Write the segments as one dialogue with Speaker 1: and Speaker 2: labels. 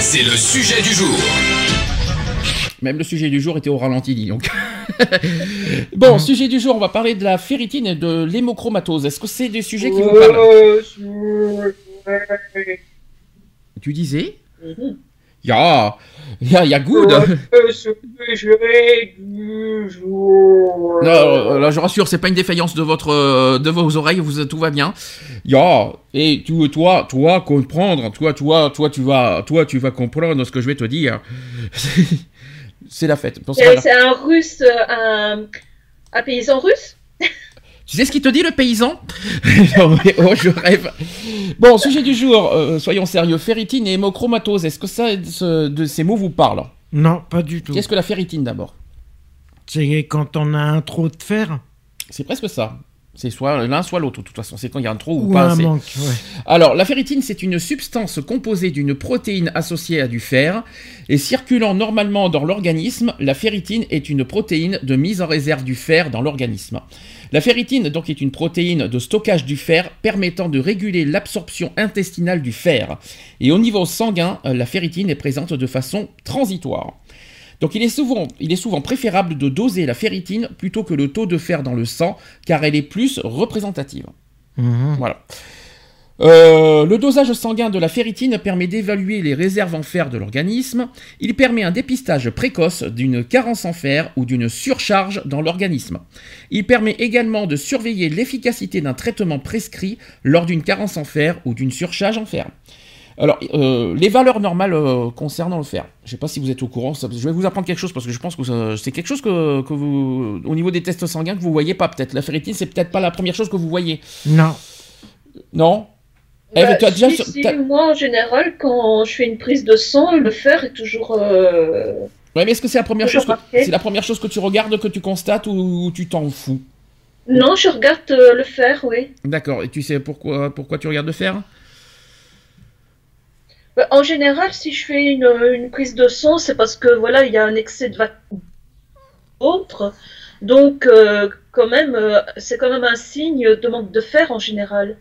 Speaker 1: C'est le sujet du jour.
Speaker 2: Même le sujet du jour était au ralenti, dis donc. bon, sujet du jour, on va parler de la ferritine et de l'hémochromatose. Est-ce que c'est des sujets qui vous parlent? Tu disais? Ya, ya, ya good. Non, là, je rassure, c'est pas une défaillance de votre, de vos oreilles, vous, tout va bien. Ya, et tu, toi, toi, comprendre, toi, toi, toi, tu vas, toi, tu vas comprendre ce que je vais te dire. c'est la fête. C'est
Speaker 3: un russe, euh, un, un paysan russe?
Speaker 2: Tu sais ce qu'il te dit le paysan Non, mais Oh, je rêve. Bon, sujet du jour, euh, soyons sérieux. Ferritine et hémochromatose, est-ce que ça, ce- de ces mots vous parlent?
Speaker 4: Non, pas du tout.
Speaker 2: Qu'est-ce que la ferritine d'abord?
Speaker 4: C'est quand on a un trop de fer?
Speaker 2: C'est presque ça. C'est soit l'un, soit l'autre, de toute façon. C'est quand il y a un trop ou,
Speaker 4: ou
Speaker 2: pas
Speaker 4: un manque. ouais.
Speaker 2: Alors, la ferritine, c'est une substance composée d'une protéine associée à du fer. Et circulant normalement dans l'organisme, la ferritine est une protéine de mise en réserve du fer dans l'organisme. La ferritine, donc, est une protéine de stockage du fer permettant de réguler l'absorption intestinale du fer. Et au niveau sanguin, euh, la ferritine est présente de façon transitoire. Donc il est, souvent, il est souvent préférable de doser la ferritine plutôt que le taux de fer dans le sang, car elle est plus représentative.
Speaker 4: Mhm.
Speaker 2: Voilà. Euh, le dosage sanguin de la ferritine permet d'évaluer les réserves en fer de l'organisme. Il permet un dépistage précoce d'une carence en fer ou d'une surcharge dans l'organisme. Il permet également de surveiller l'efficacité d'un traitement prescrit lors d'une carence en fer ou d'une surcharge en fer. Alors, euh, les valeurs normales euh, concernant le fer. Je ne sais pas si vous êtes au courant. ça- je vais vous apprendre quelque chose parce que je pense que c'est quelque chose que, que vous, au niveau des tests sanguins, que vous voyez pas peut-être. La ferritine, c'est peut-être pas la première chose que vous voyez.
Speaker 4: Non.
Speaker 2: Non? Eve,
Speaker 3: Bah,
Speaker 2: tu as déjà
Speaker 3: si,
Speaker 2: sur-
Speaker 3: si,
Speaker 2: t'as-
Speaker 3: Moi, en général, quand je fais une prise de sang, le fer est toujours. euh,
Speaker 2: Ouais, mais est-ce que c'est la première chose que c'est la première chose que tu regardes, que tu constates ou tu t'en fous?
Speaker 3: Non, je regarde euh, le fer, oui.
Speaker 2: D'accord. Et tu sais pourquoi pourquoi tu regardes le fer?
Speaker 3: En général, si je fais une, prise de sang, c'est parce que voilà, il y a un excès de autre. Donc, euh, quand même, euh, c'est quand même un signe de manque de fer en général.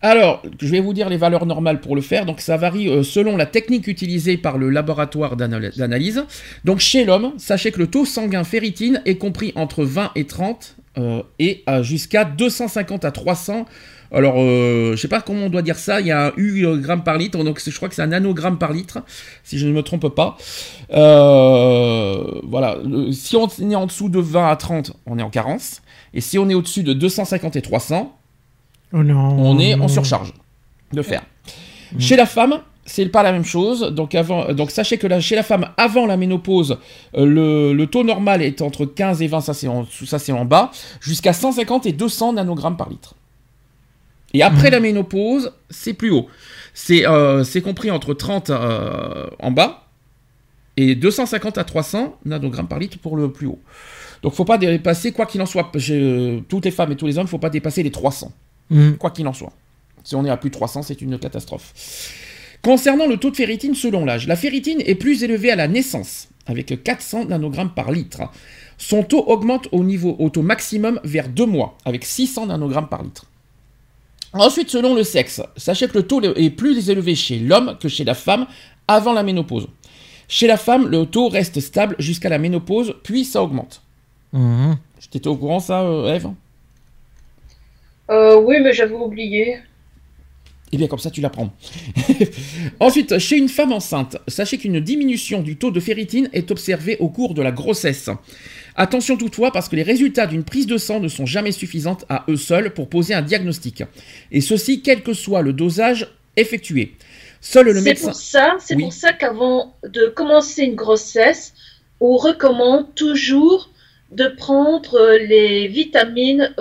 Speaker 2: Alors, je vais vous dire les valeurs normales pour le fer. Donc, ça varie euh, selon la technique utilisée par le laboratoire d'anal- d'analyse. Donc, chez l'homme, sachez que le taux sanguin ferritine est compris entre 20 et 30 euh, et euh, jusqu'à 250 à 300. Alors, euh, je sais pas comment on doit dire ça. Il y a un U euh, gramme par litre, donc je crois que c'est un nanogramme par litre, si je ne me trompe pas. Euh, voilà. Le- si on est en dessous de 20 à 30, on est en carence. Et si on est au-dessus de 250 et 300,
Speaker 4: Oh non.
Speaker 2: on est en surcharge de fer. Chez la femme, c'est pas la même chose. Donc, avant, donc sachez que chez la femme, avant la ménopause, euh, le, le taux normal est entre 15 et 20, ça c'est en, ça c'est en bas, jusqu'à 150 et 200 nanogrammes par litre. Et après la ménopause, c'est plus haut. C'est euh, compris entre 30 euh, en bas et 250 à 300 nanogrammes par litre pour le plus haut. Donc faut pas dépasser, quoi qu'il en soit, je- toutes les femmes et tous les hommes, faut pas dépasser les 300
Speaker 4: Mhm.
Speaker 2: quoi qu'il en soit. Si on est à plus de 300, c'est une catastrophe. Concernant le taux de ferritine selon l'âge, la ferritine est plus élevée à la naissance, avec 400 nanogrammes par litre. Son taux augmente au niveau au taux maximum vers 2 mois, avec 600 nanogrammes par litre. Ensuite, selon le sexe, sachez que le taux est plus élevé chez l'homme que chez la femme avant la ménopause. Chez la femme, le taux reste stable jusqu'à la ménopause, puis ça augmente.
Speaker 4: Mhm.
Speaker 2: T'étais au courant ça, euh, Eve
Speaker 3: Euh, oui, mais j'avais oublié.
Speaker 2: Eh bien, comme ça, tu l'apprends. Ensuite, chez une femme enceinte, sachez qu'une diminution du taux de ferritine est observée au cours de la grossesse. Attention toutefois, parce que les résultats d'une prise de sang ne sont jamais suffisants à eux seuls pour poser un diagnostic. Et ceci, quel que soit le dosage effectué. Seul le
Speaker 3: C'est
Speaker 2: médecin.
Speaker 3: pour ça, c'est
Speaker 2: Oui.
Speaker 3: pour ça qu'avant de commencer une grossesse, on recommande toujours de prendre les vitamines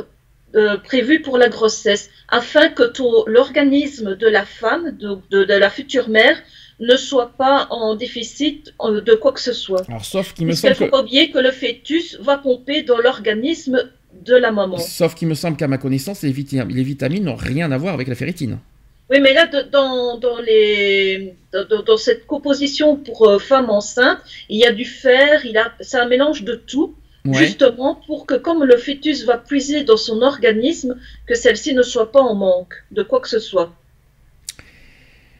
Speaker 3: euh, prévu pour la grossesse, afin que l'organisme de la femme, de, de- de la future mère, ne soit pas en déficit euh, de quoi que ce soit.
Speaker 2: Alors, sauf qu'il me semble
Speaker 3: faut
Speaker 2: que.
Speaker 3: pas oublier que le fœtus va pomper dans l'organisme de la maman.
Speaker 2: Sauf qu'il me semble qu'à ma connaissance, les, vita- les vitamines n'ont rien à voir avec la ferritine.
Speaker 3: Oui, mais là, de- dans, dans, les, dans, dans cette composition pour euh, femmes enceintes, il y a du fer, il a, c'est un mélange de tout,
Speaker 2: Ouais.
Speaker 3: justement pour que comme le fœtus va puiser dans son organisme, que celle-ci ne soit pas en manque de quoi que ce soit.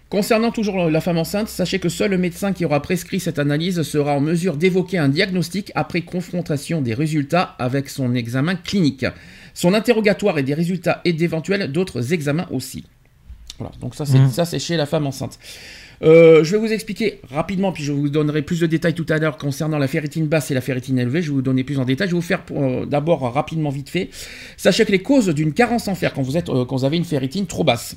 Speaker 2: Concernant toujours la femme enceinte, sachez que seul le médecin qui aura prescrit cette analyse sera en mesure d'évoquer un diagnostic après confrontation des résultats avec son examen clinique, son interrogatoire et des résultats et d'éventuels d'autres examens aussi. Voilà, donc ça c'est
Speaker 4: Mhm.
Speaker 2: ça c'est chez la femme enceinte. Euh, je vais vous expliquer rapidement, puis je vous donnerai plus de détails tout à l'heure concernant la ferritine basse et la ferritine élevée. Je vais vous donner plus en détail. Je vais vous faire euh, d'abord rapidement vite fait. Sachez que les causes d'une carence en fer quand vous êtes euh, quand vous avez une ferritine trop basse.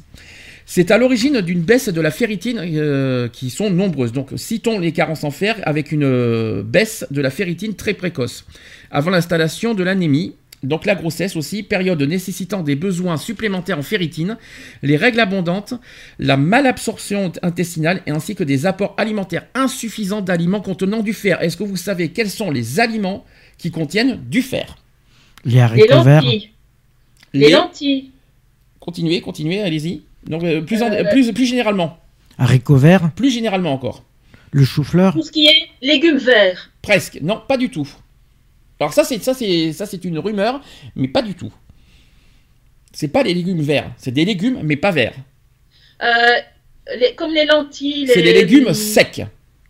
Speaker 2: C'est à l'origine d'une baisse de la ferritine euh, qui sont nombreuses. Donc citons les carences en fer avec une euh, baisse de la ferritine très précoce. Avant l'installation de l'anémie, donc la grossesse aussi, période nécessitant des besoins supplémentaires en ferritine, les règles abondantes, la malabsorption intestinale et ainsi que des apports alimentaires insuffisants d'aliments contenant du fer. Est-ce que vous savez quels sont les aliments qui contiennent du fer?
Speaker 4: Les
Speaker 3: Les
Speaker 4: haricots verts.
Speaker 3: lentilles. Les lentilles.
Speaker 2: Continuez, continuez, allez-y. Donc euh, plus, en-
Speaker 3: Euh,
Speaker 2: plus, plus généralement,
Speaker 4: Haricots verts.
Speaker 2: plus généralement encore.
Speaker 4: Le chou-fleur.
Speaker 3: Tout ce qui est légumes verts.
Speaker 2: Presque. Non, pas du tout. Alors ça, c'est ça, c'est ça, c'est une rumeur, mais pas du tout. C'est pas les légumes verts, c'est des légumes, mais pas verts.
Speaker 3: Euh, les- comme les lentilles.
Speaker 2: C'est des légumes secs.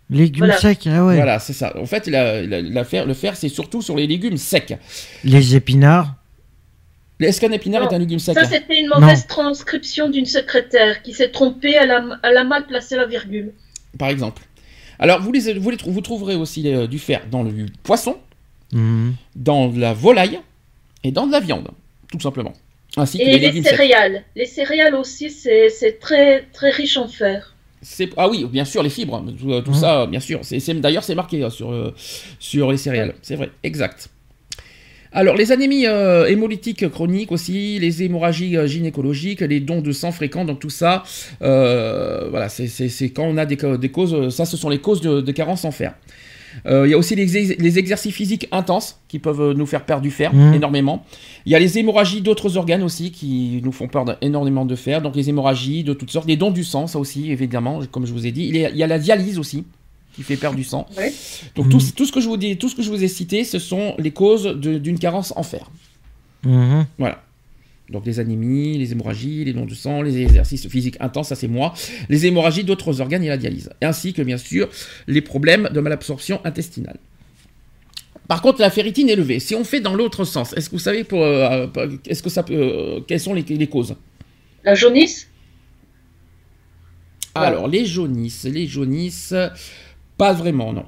Speaker 4: Légumes
Speaker 3: Voilà.
Speaker 4: secs. Ah ouais.
Speaker 2: Voilà, c'est ça. En fait, la, la- la fer- le fer, c'est surtout sur les légumes secs.
Speaker 4: Les épinards.
Speaker 2: Est-ce qu'un épinard
Speaker 3: Non,
Speaker 2: est un légume sec
Speaker 3: Ça, c'était une mauvaise transcription d'une secrétaire qui s'est trompée, elle a, elle a mal placé la virgule.
Speaker 2: Par exemple. Alors, vous, les, vous, les vous trouverez aussi euh, du fer dans le poisson,
Speaker 4: Mhm.
Speaker 2: dans la volaille et dans de la viande, tout simplement. Ainsi que
Speaker 3: Et
Speaker 2: les
Speaker 3: les
Speaker 2: légumes secs.
Speaker 3: céréales. Les céréales aussi, c'est très, très riche en fer.
Speaker 2: Ah oui, bien sûr, les fibres, hein, tout, tout
Speaker 4: Mhm.
Speaker 2: ça, bien sûr. D'ailleurs, c'est marqué euh, sur, euh, sur les céréales. C'est vrai, exact. Alors, les anémies euh, hémolytiques chroniques aussi, les hémorragies euh, gynécologiques, les dons de sang fréquents, donc tout ça, euh, voilà, c'est, quand on a des, ca- des causes, euh, ça, ce sont les causes de, de carence en fer. Euh, Il y a aussi les, ex- les exercices physiques intenses qui peuvent nous faire perdre du fer
Speaker 4: Mhm.
Speaker 2: énormément. Il y a les hémorragies d'autres organes aussi qui nous font perdre énormément de fer. Donc les hémorragies de toutes sortes, les dons du sang, ça aussi évidemment, comme je vous ai dit. Il y a, il y a la dialyse aussi qui fait perdre du sang.
Speaker 3: Ouais.
Speaker 2: Donc tout, tout ce que je vous dis, tout ce que je vous ai cité, ce sont les causes de- d'une carence en fer.
Speaker 4: Mhm.
Speaker 2: Voilà. Donc les anémies, les hémorragies, les dons de sang, les exercices physiques intenses, ça c'est moi. Les hémorragies d'autres organes et la dialyse. Ainsi que bien sûr les problèmes de malabsorption intestinale. Par contre, la ferritine élevée, si on fait dans l'autre sens, est-ce que vous savez pour, euh, euh, est-ce que ça peut, euh, quelles sont les, les causes?
Speaker 3: La jaunisse? Ouais.
Speaker 2: Alors les jaunisses, les jaunisses, pas vraiment non.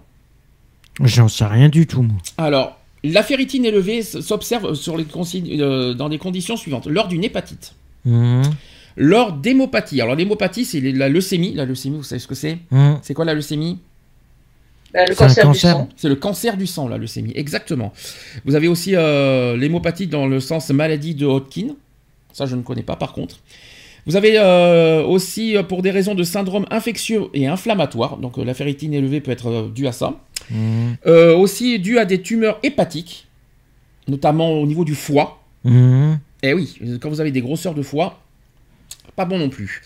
Speaker 4: J'en sais rien du tout, moi.
Speaker 2: Alors la ferritine élevée s'observe sur les consignes- euh, dans les conditions suivantes lors d'une hépatite.
Speaker 4: Mhm.
Speaker 2: Lors d'hémopathie. Alors l'hémopathie, c'est la leucémie. La leucémie, vous savez ce que c'est?
Speaker 4: Mhm.
Speaker 2: C'est quoi la leucémie?
Speaker 3: Ben, Le cancer. du sang.
Speaker 2: C'est le cancer du sang, la leucémie. Exactement. Vous avez aussi euh, l'hémopathie dans le sens maladie de Hodgkin. Ça, je ne connais pas par contre. Vous avez euh, aussi, euh, pour des raisons de syndrome infectieux et inflammatoire, donc euh, la ferritine élevée peut être due à ça. Euh, aussi due à des tumeurs hépatiques, notamment au niveau du foie.
Speaker 4: Mhm.
Speaker 2: Eh oui, quand vous avez des grosseurs de foie, pas bon non plus.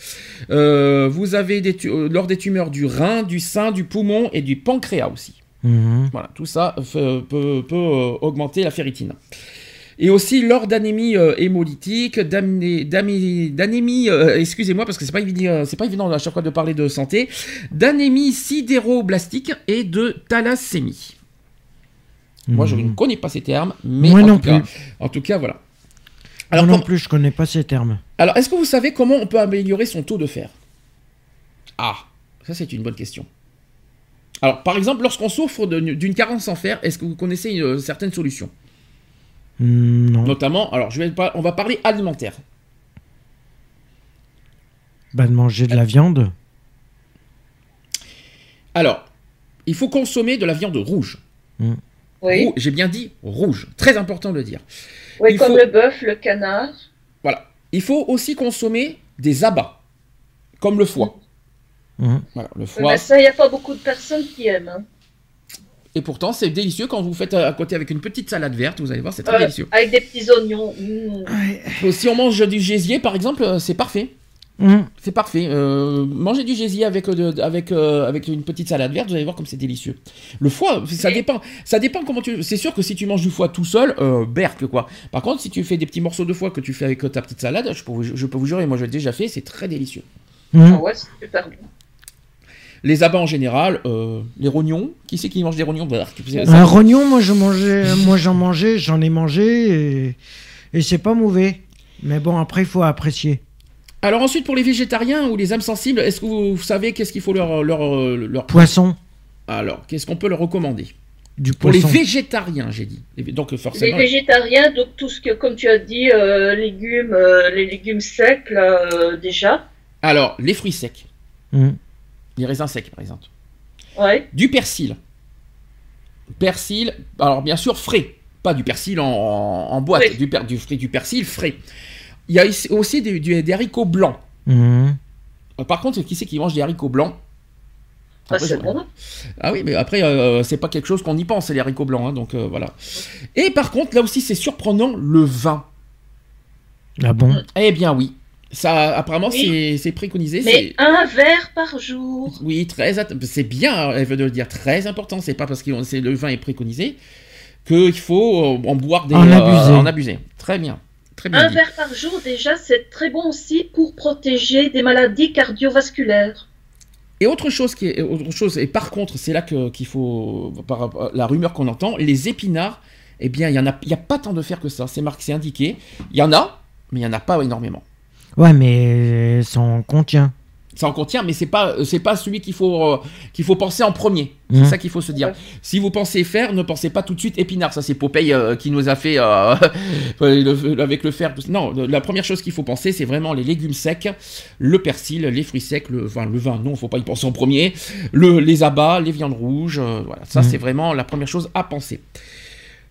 Speaker 2: Euh, vous avez des lors des tumeurs du rein, du sein, du poumon et du pancréas aussi.
Speaker 4: Mhm.
Speaker 2: Voilà, tout ça peut, peut, augmenter la ferritine. Et aussi lors d'anémie euh, hémolytique, d'anémie, euh, excusez-moi parce que c'est pas évident, euh, c'est pas évident à chaque fois de parler de santé, d'anémie sidéroblastique et de thalassémie. Moi, je ne connais pas ces termes, mais
Speaker 4: Moi
Speaker 2: en,
Speaker 4: non
Speaker 2: tout cas,
Speaker 4: plus.
Speaker 2: en tout cas, voilà.
Speaker 4: Alors
Speaker 2: Alors,
Speaker 4: non plus, je connais pas ces termes.
Speaker 2: alors, est-ce que vous savez comment on peut améliorer son taux de fer? Ah, ça c'est une bonne question. Alors, par exemple, lorsqu'on souffre d'une carence en fer, est-ce que vous connaissez une, certaines solutions?
Speaker 4: Hmm, Non.
Speaker 2: Notamment, alors je vais pas, on va parler alimentaire.
Speaker 4: Bah, de manger de la viande.
Speaker 2: Alors, il faut consommer de la viande rouge.
Speaker 3: Oui.
Speaker 2: Rou- J'ai bien dit rouge, très important de le dire.
Speaker 3: Oui,
Speaker 2: Il
Speaker 3: comme
Speaker 2: faut-
Speaker 3: le bœuf, le canard.
Speaker 2: Voilà. Il faut aussi consommer des abats, comme le foie.
Speaker 4: Mhm.
Speaker 2: Voilà, le
Speaker 3: Oui,
Speaker 2: foie.
Speaker 3: mais ça, il n'y a pas beaucoup de personnes qui aiment. hein.
Speaker 2: Et pourtant, c'est délicieux quand vous faites à côté avec une petite salade verte. Vous allez voir, c'est très
Speaker 3: Euh,
Speaker 2: délicieux.
Speaker 3: avec des petits oignons. Mm.
Speaker 2: Euh, Si on mange du gésier, par exemple, euh, c'est parfait.
Speaker 4: Mhm.
Speaker 2: C'est parfait. Euh, manger du gésier avec, euh, de- avec, euh, avec une petite salade verte, vous allez voir comme c'est délicieux. Le foie, ça dépend. Ça dépend comment tu. C'est sûr que si tu manges du foie tout seul, euh, berque quoi. Par contre, si tu fais des petits morceaux de foie que tu fais avec euh, ta petite salade, je peux vous, je peux vous jurer, moi je l'ai déjà fait, c'est très délicieux.
Speaker 3: Ah ouais, c'est super bon.
Speaker 2: Les abats en général, euh, les rognons. Qui c'est qui mange des rognons?
Speaker 4: Un rognon, moi je mangeais, moi j'en mangeais, j'en ai mangé et, et c'est pas mauvais. Mais bon, après il faut apprécier.
Speaker 2: Alors ensuite, pour les végétariens ou les âmes sensibles, est-ce que vous, vous savez qu'est-ce qu'il faut leur, leur, euh, leur...
Speaker 4: Poisson,
Speaker 2: Alors, qu'est-ce qu'on peut leur recommander?
Speaker 4: Du
Speaker 2: Pour les végétariens, j'ai dit. Donc
Speaker 3: Les
Speaker 2: forcément.
Speaker 3: végétariens, donc tout ce que, comme tu as dit, euh, légumes, euh, les légumes secs, là, euh, déjà.
Speaker 2: Alors, les fruits secs.
Speaker 4: Mhm.
Speaker 2: Les raisins secs, par exemple.
Speaker 3: Ouais.
Speaker 2: Du persil. Persil, alors bien sûr frais, pas du persil en, en- en boîte,
Speaker 3: Oui.
Speaker 2: du, per- du, frais- du persil frais. Il y a aussi des, haricots blancs.
Speaker 4: Mhm.
Speaker 2: Euh, Par contre, qui c'est qui mange des haricots blancs?
Speaker 3: Ah,
Speaker 2: Après,
Speaker 3: c'est
Speaker 2: je-
Speaker 3: bon.
Speaker 2: Ah oui, mais après, euh, c'est pas quelque chose qu'on y pense, les haricots blancs, hein, donc euh, voilà. Et par contre, là aussi, c'est surprenant, le vin.
Speaker 4: Ah bon?
Speaker 2: Eh bien oui, ça, apparemment,
Speaker 3: Oui.
Speaker 2: c'est- préconisé.
Speaker 3: Mais un verre par jour.
Speaker 2: Oui, très, c'est bien, elle veut le dire, très important. C'est pas parce que le vin est préconisé qu'il faut euh, en boire des.
Speaker 4: En abuser.
Speaker 2: en abuser. Très bien, très bien
Speaker 3: Un
Speaker 2: dit.
Speaker 3: verre par jour, déjà, c'est très bon aussi pour protéger des maladies cardiovasculaires.
Speaker 2: Et autre chose qui est autre chose, et par contre, c'est là que qu'il faut par rapport à la rumeur qu'on entend, les épinards. Eh bien, il y en a, il y a pas tant de fer que ça. C'est marqué, c'est indiqué. Il y en a, mais il y en a pas énormément.
Speaker 4: Ouais, mais ça en contient.
Speaker 2: Ça en contient, mais c'est pas, c'est pas celui qu'il faut, euh, qu'il faut penser en premier. C'est
Speaker 4: Mhm.
Speaker 2: ça qu'il faut se dire.
Speaker 3: Ouais.
Speaker 2: Si vous pensez fer, ne pensez pas tout de suite épinard. Ça, c'est Popeye euh, qui nous a fait euh, le- avec le fer. Non, la première chose qu'il faut penser, c'est vraiment les légumes secs, le persil, les fruits secs, le vin. Le vin, non, faut pas y penser en premier. Le, les abats, les viandes rouges. euh, voilà, ça,
Speaker 4: Mhm.
Speaker 2: c'est vraiment la première chose à penser.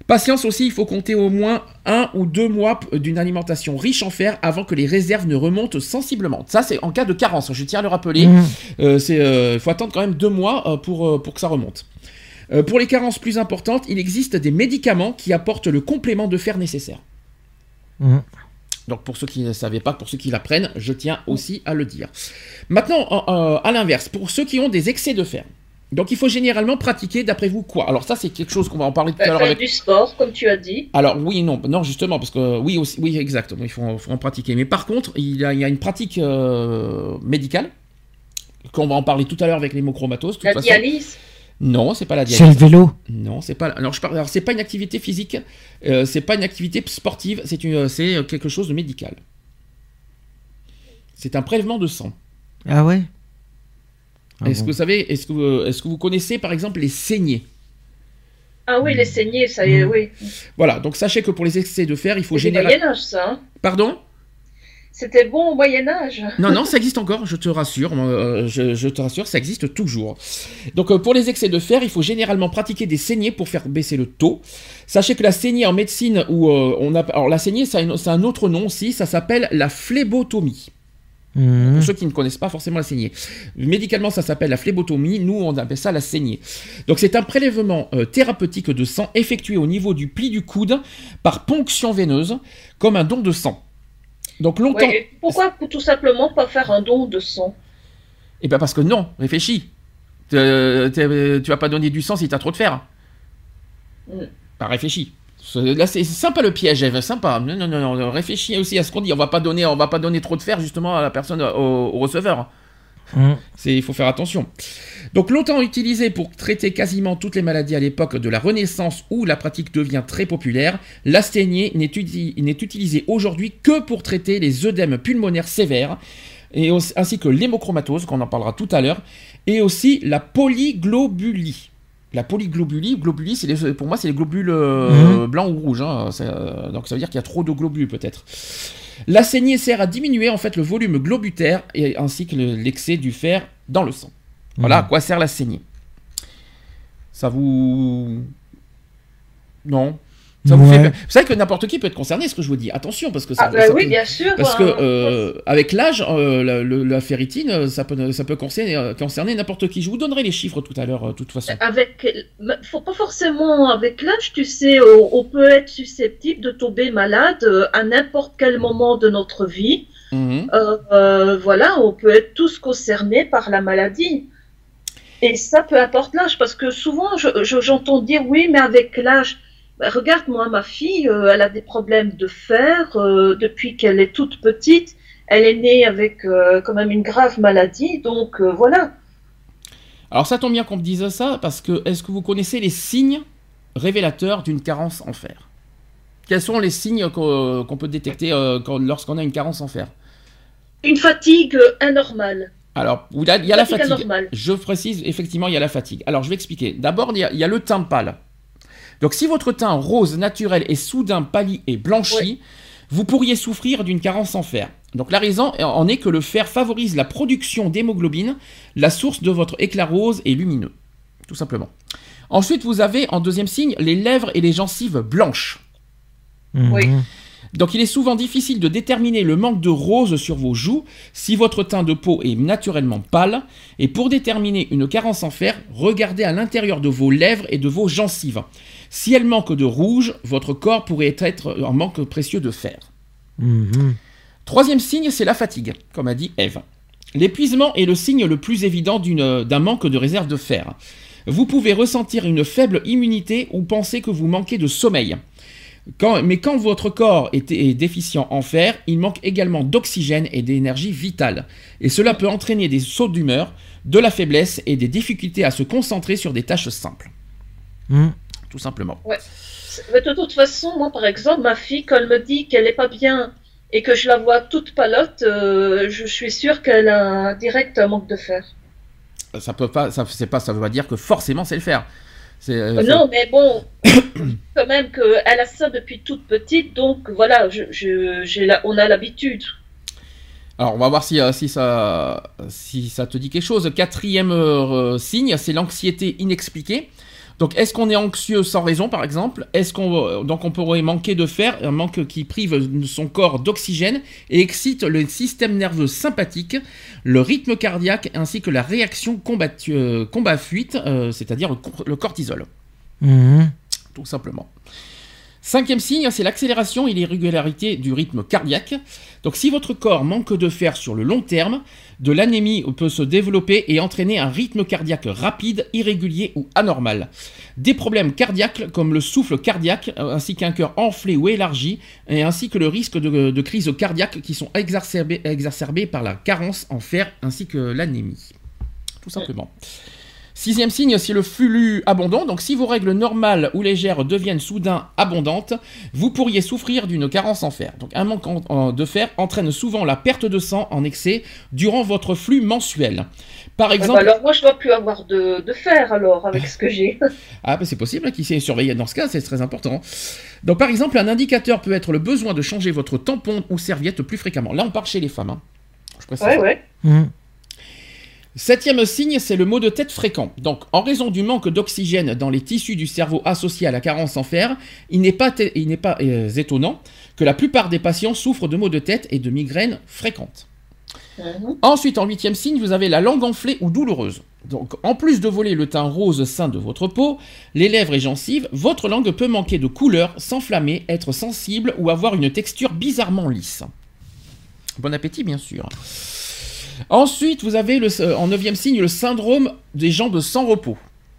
Speaker 2: Patience aussi, il faut compter au moins un ou deux mois d'une alimentation riche en fer avant que les réserves ne remontent sensiblement. Ça, c'est en cas de carence, je tiens à le rappeler.
Speaker 4: Mhm.
Speaker 2: Euh, c'est, euh, faut attendre quand même deux mois euh, pour, euh, pour que ça remonte. Euh, pour les carences plus importantes, il existe des médicaments qui apportent le complément de fer nécessaire.
Speaker 4: Mhm.
Speaker 2: Donc pour ceux qui ne savaient pas, pour ceux qui l'apprennent, je tiens aussi à le dire. Maintenant, en- en- à l'inverse, pour ceux qui ont des excès de fer. Donc il faut généralement pratiquer, d'après vous, quoi? Alors ça, c'est quelque chose qu'on va en parler tout à
Speaker 3: Euh,
Speaker 2: l'heure avec...
Speaker 3: du sport, comme tu as dit.
Speaker 2: Alors oui, non, non justement, parce que oui, aussi, oui, exact, il faut, faut en pratiquer. Mais par contre, il y a, il y a une pratique euh, médicale, qu'on va en parler tout à l'heure avec l'hémochromatose.
Speaker 3: La
Speaker 2: façon.
Speaker 3: dialyse?
Speaker 2: Non, c'est pas la
Speaker 4: C'est
Speaker 2: dialyse.
Speaker 4: le vélo?
Speaker 2: Non, c'est pas. Alors je parle. Alors c'est pas une activité physique, euh, c'est pas une activité sportive, c'est une, c'est quelque chose de médical. C'est un prélèvement de sang.
Speaker 4: Ah ouais? Ah
Speaker 2: est-ce
Speaker 4: bon.
Speaker 2: que vous savez, est-ce que, vous- est-ce que vous connaissez par exemple les saignées?
Speaker 3: Ah oui, les saignées, ça y est,
Speaker 4: Mm.
Speaker 3: oui.
Speaker 2: Voilà, donc sachez que pour les excès de fer, il faut
Speaker 3: du
Speaker 2: généralement.
Speaker 3: Moyen-Âge, ça. hein.
Speaker 2: Pardon?
Speaker 3: C'était bon au Moyen-Âge.
Speaker 2: Non, non, ça existe encore, je te rassure, euh, je, je te rassure, ça existe toujours. Donc euh, pour les excès de fer, il faut généralement pratiquer des saignées pour faire baisser le taux. Sachez que la saignée en médecine, où euh, on a, alors la saignée, ça a une- c'est un autre nom aussi, ça s'appelle la phlébotomie.
Speaker 4: Mhm.
Speaker 2: Pour ceux qui ne connaissent pas forcément la saignée. Médicalement, ça s'appelle la phlébotomie. Nous, on appelle ça la saignée. Donc, c'est un prélèvement euh, thérapeutique de sang effectué au niveau du pli du coude par ponction veineuse, comme un don de sang. Donc, longtemps.
Speaker 3: Ouais, pourquoi tout simplement pas faire un don de sang?
Speaker 2: Et bien, parce que non, réfléchis. T'es- t'es- tu vas pas donner du sang si tu as trop de fer.
Speaker 3: Mm.
Speaker 2: Bah, réfléchis. Là, c'est sympa le piège, Eve, sympa. Non, non, non, non, réfléchis aussi à ce qu'on dit. On va pas donner, on va pas donner trop de fer justement à la personne, au, au receveur. C'est, il faut faire attention. Donc longtemps utilisé pour traiter quasiment toutes les maladies à l'époque de la Renaissance où la pratique devient très populaire, la saignée n'est, uti- n'est utilisée aujourd'hui que pour traiter les œdèmes pulmonaires sévères, et aussi- ainsi que l'hémochromatose, qu'on en parlera tout à l'heure, et aussi la polyglobulie. La polyglobulie, globulie, c'est les- pour moi, c'est les globules euh, blancs ou rouges. hein. Euh, donc ça veut dire qu'il y a trop de globules peut-être. La saignée sert à diminuer en fait le volume globutaire et ainsi que le- l'excès du fer dans le sang. Voilà à
Speaker 4: Mhm.
Speaker 2: quoi sert la saignée. Ça vous... Non Ça vous
Speaker 4: Ouais.
Speaker 2: fait peur. Vous savez que n'importe qui peut être concerné, ce que je vous dis. Attention, parce que ça,
Speaker 3: Ah, bah
Speaker 2: ça
Speaker 3: oui,
Speaker 2: peut-
Speaker 3: bien sûr.
Speaker 2: Parce que
Speaker 3: hein.
Speaker 2: euh, avec l'âge, euh, la, la ferritine, euh, ça peut, ça peut concerner, concerner n'importe qui. Je vous donnerai les chiffres tout à l'heure, euh, de toute façon.
Speaker 3: Avec, faut pas forcément avec l'âge, tu sais, on, on peut être susceptible de tomber malade à n'importe quel moment de notre vie.
Speaker 2: Mhm.
Speaker 3: Euh, euh, voilà, on peut être tous concernés par la maladie. Et ça, peu importe l'âge, parce que souvent, je- je- j'entends dire oui, mais avec l'âge, bah, regarde, moi, ma fille, euh, elle a des problèmes de fer euh, depuis qu'elle est toute petite. Elle est née avec euh, quand même une grave maladie, donc voilà.
Speaker 2: Alors ça tombe bien qu'on me dise ça, parce que est-ce que vous connaissez les signes révélateurs d'une carence en fer? Quels sont les signes qu'on peut détecter lorsqu'on a une carence en fer?
Speaker 3: Une fatigue anormale.
Speaker 2: Alors, il y a, il y a la
Speaker 3: Fatigue anormale.
Speaker 2: Je précise, effectivement, il y a la fatigue. Alors, je vais expliquer. D'abord, il y a, il y a le teint pâle. Donc, si votre teint rose naturel est soudain pâli et blanchi, vous pourriez souffrir d'une carence en fer. Donc, la raison en est que le fer favorise la production d'hémoglobine, la source de votre éclat rose et lumineux. Tout simplement. Ensuite, vous avez, en deuxième signe, les lèvres et les gencives blanches.
Speaker 3: Oui.
Speaker 4: Mhm.
Speaker 2: Donc il est souvent difficile de déterminer le manque de rose sur vos joues si votre teint de peau est naturellement pâle. Et pour déterminer une carence en fer, regardez à l'intérieur de vos lèvres et de vos gencives. Si elles manquent de rouge, votre corps pourrait être en manque précieux de fer.
Speaker 4: Mhm.
Speaker 2: Troisième signe, c'est la fatigue, comme a dit Eve. L'épuisement est le signe le plus évident d'un manque de réserve de fer. Vous pouvez ressentir une faible immunité ou penser que vous manquez de sommeil. Quand- mais quand votre corps est, est déficient en fer, il manque également d'oxygène et d'énergie vitale. Et cela peut entraîner des sauts d'humeur, de la faiblesse et des difficultés à se concentrer sur des tâches simples.
Speaker 4: Mhm.
Speaker 2: Tout simplement.
Speaker 3: Mais de toute façon, moi, par exemple, ma fille, quand elle me dit qu'elle n'est pas bien et que je la vois toute palote, euh, je suis sûre qu'elle a un direct manque de fer.
Speaker 2: Ça peut pas, ça, c'est pas, ça veut pas dire que forcément c'est le fer. Euh,
Speaker 3: Euh, non, mais bon, quand même qu'elle a ça depuis toute petite, donc voilà, je, je- j'ai la- on a l'habitude.
Speaker 2: Alors, on va voir si, euh, si, ça, si ça te dit quelque chose. Quatrième euh, signe, c'est l'anxiété inexpliquée. Donc, est-ce qu'on est anxieux sans raison, par exemple? Est-ce qu'on euh, donc on pourrait manquer de fer, un manque qui prive son corps d'oxygène et excite le système nerveux sympathique, le rythme cardiaque ainsi que la réaction combat- euh, combat-fuite, euh, c'est-à-dire le, cor- le cortisol
Speaker 4: Mhm.
Speaker 2: tout simplement. Cinquième signe, c'est l'accélération et l'irrégularité du rythme cardiaque. Donc si votre corps manque de fer sur le long terme, de l'anémie peut se développer et entraîner un rythme cardiaque rapide, irrégulier ou anormal. Des problèmes cardiaques comme le souffle cardiaque, euh, ainsi qu'un cœur enflé ou élargi, et ainsi que le risque de, de crise cardiaque qui sont exacerbés, exacerbés par la carence en fer ainsi que l'anémie. Tout simplement. Sixième signe, c'est le flux abondant. Donc, si vos règles normales ou légères deviennent soudain abondantes, vous pourriez souffrir d'une carence en fer. Donc, un manque en- en- de fer entraîne souvent la perte de sang en excès durant votre flux mensuel. Par
Speaker 3: Ah bah
Speaker 2: exemple,
Speaker 3: alors moi, je dois plus avoir de, de fer alors avec ce que j'ai.
Speaker 2: ah, bah, c'est possible, qui s'est surveillé dans ce cas, c'est très important. Donc, par exemple, un indicateur peut être le besoin de changer votre tampon ou serviette plus fréquemment. Là, on part chez les femmes. hein. Je précise.
Speaker 3: ouais, ouais.
Speaker 4: Mhm.
Speaker 2: Septième signe, c'est le mot de tête fréquent. Donc, en raison du manque d'oxygène dans les tissus du cerveau associés à la carence en fer, il n'est pas, té- il n'est pas euh, étonnant que la plupart des patients souffrent de maux de tête et de migraines fréquentes.
Speaker 3: Mhm.
Speaker 2: Ensuite, en huitième signe, vous avez la langue enflée ou douloureuse. Donc, en plus de voler le teint rose sain de votre peau, les lèvres et gencives, votre langue peut manquer de couleur, s'enflammer, être sensible ou avoir une texture bizarrement lisse. Bon appétit, bien sûr. Ensuite, vous avez le, euh, en neuvième signe le syndrome des jambes sans repos.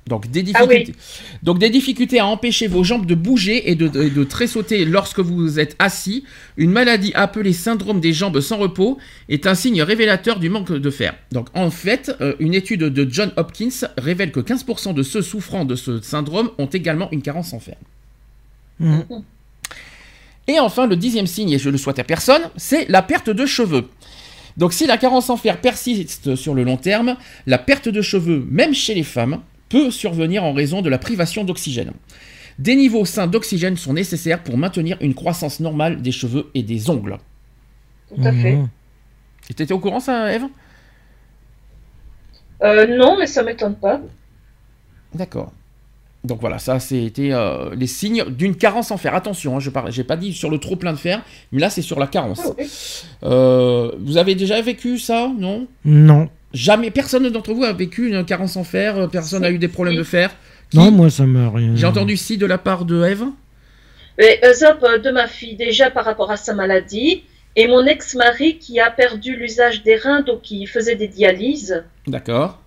Speaker 2: Donc des,
Speaker 3: Ah oui.
Speaker 2: difficultés, donc des difficultés à empêcher vos jambes de bouger et de, de, de tressauter lorsque vous êtes assis. Une maladie appelée syndrome des jambes sans repos est un signe révélateur du manque de fer. Donc en fait, euh, une étude de John Hopkins révèle que 15% de ceux souffrant de ce syndrome ont également une carence en fer.
Speaker 4: Mhm.
Speaker 2: Et enfin, le dixième signe, et je le souhaite à personne, c'est la perte de cheveux. Donc si la carence en fer persiste sur le long terme, la perte de cheveux, même chez les femmes, peut survenir en raison de la privation d'oxygène. Des niveaux sains d'oxygène sont nécessaires pour maintenir une croissance normale des cheveux et des ongles.
Speaker 3: Tout à fait.
Speaker 4: Mhm.
Speaker 2: Et T'étais au courant ça, Eve
Speaker 3: Euh, non, mais ça m'étonne pas.
Speaker 2: D'accord. Donc voilà, ça c'était euh, les signes d'une carence en fer. Attention, hein, je parle, j'ai pas dit sur le trop plein de fer, mais là c'est sur la carence.
Speaker 3: Ah.
Speaker 2: Euh, vous avez déjà vécu ça, non?
Speaker 4: Non.
Speaker 2: Jamais, personne d'entre vous a vécu une carence en fer, euh, personne n'a eu des problèmes de fer? Qui
Speaker 4: Non, moi, ça me rien.
Speaker 2: J'ai entendu si de la part de Eve.
Speaker 3: Mais euh, de ma fille, déjà par rapport à sa maladie, et mon ex-mari qui a perdu l'usage des reins, donc qui faisait des dialyses.
Speaker 2: D'accord,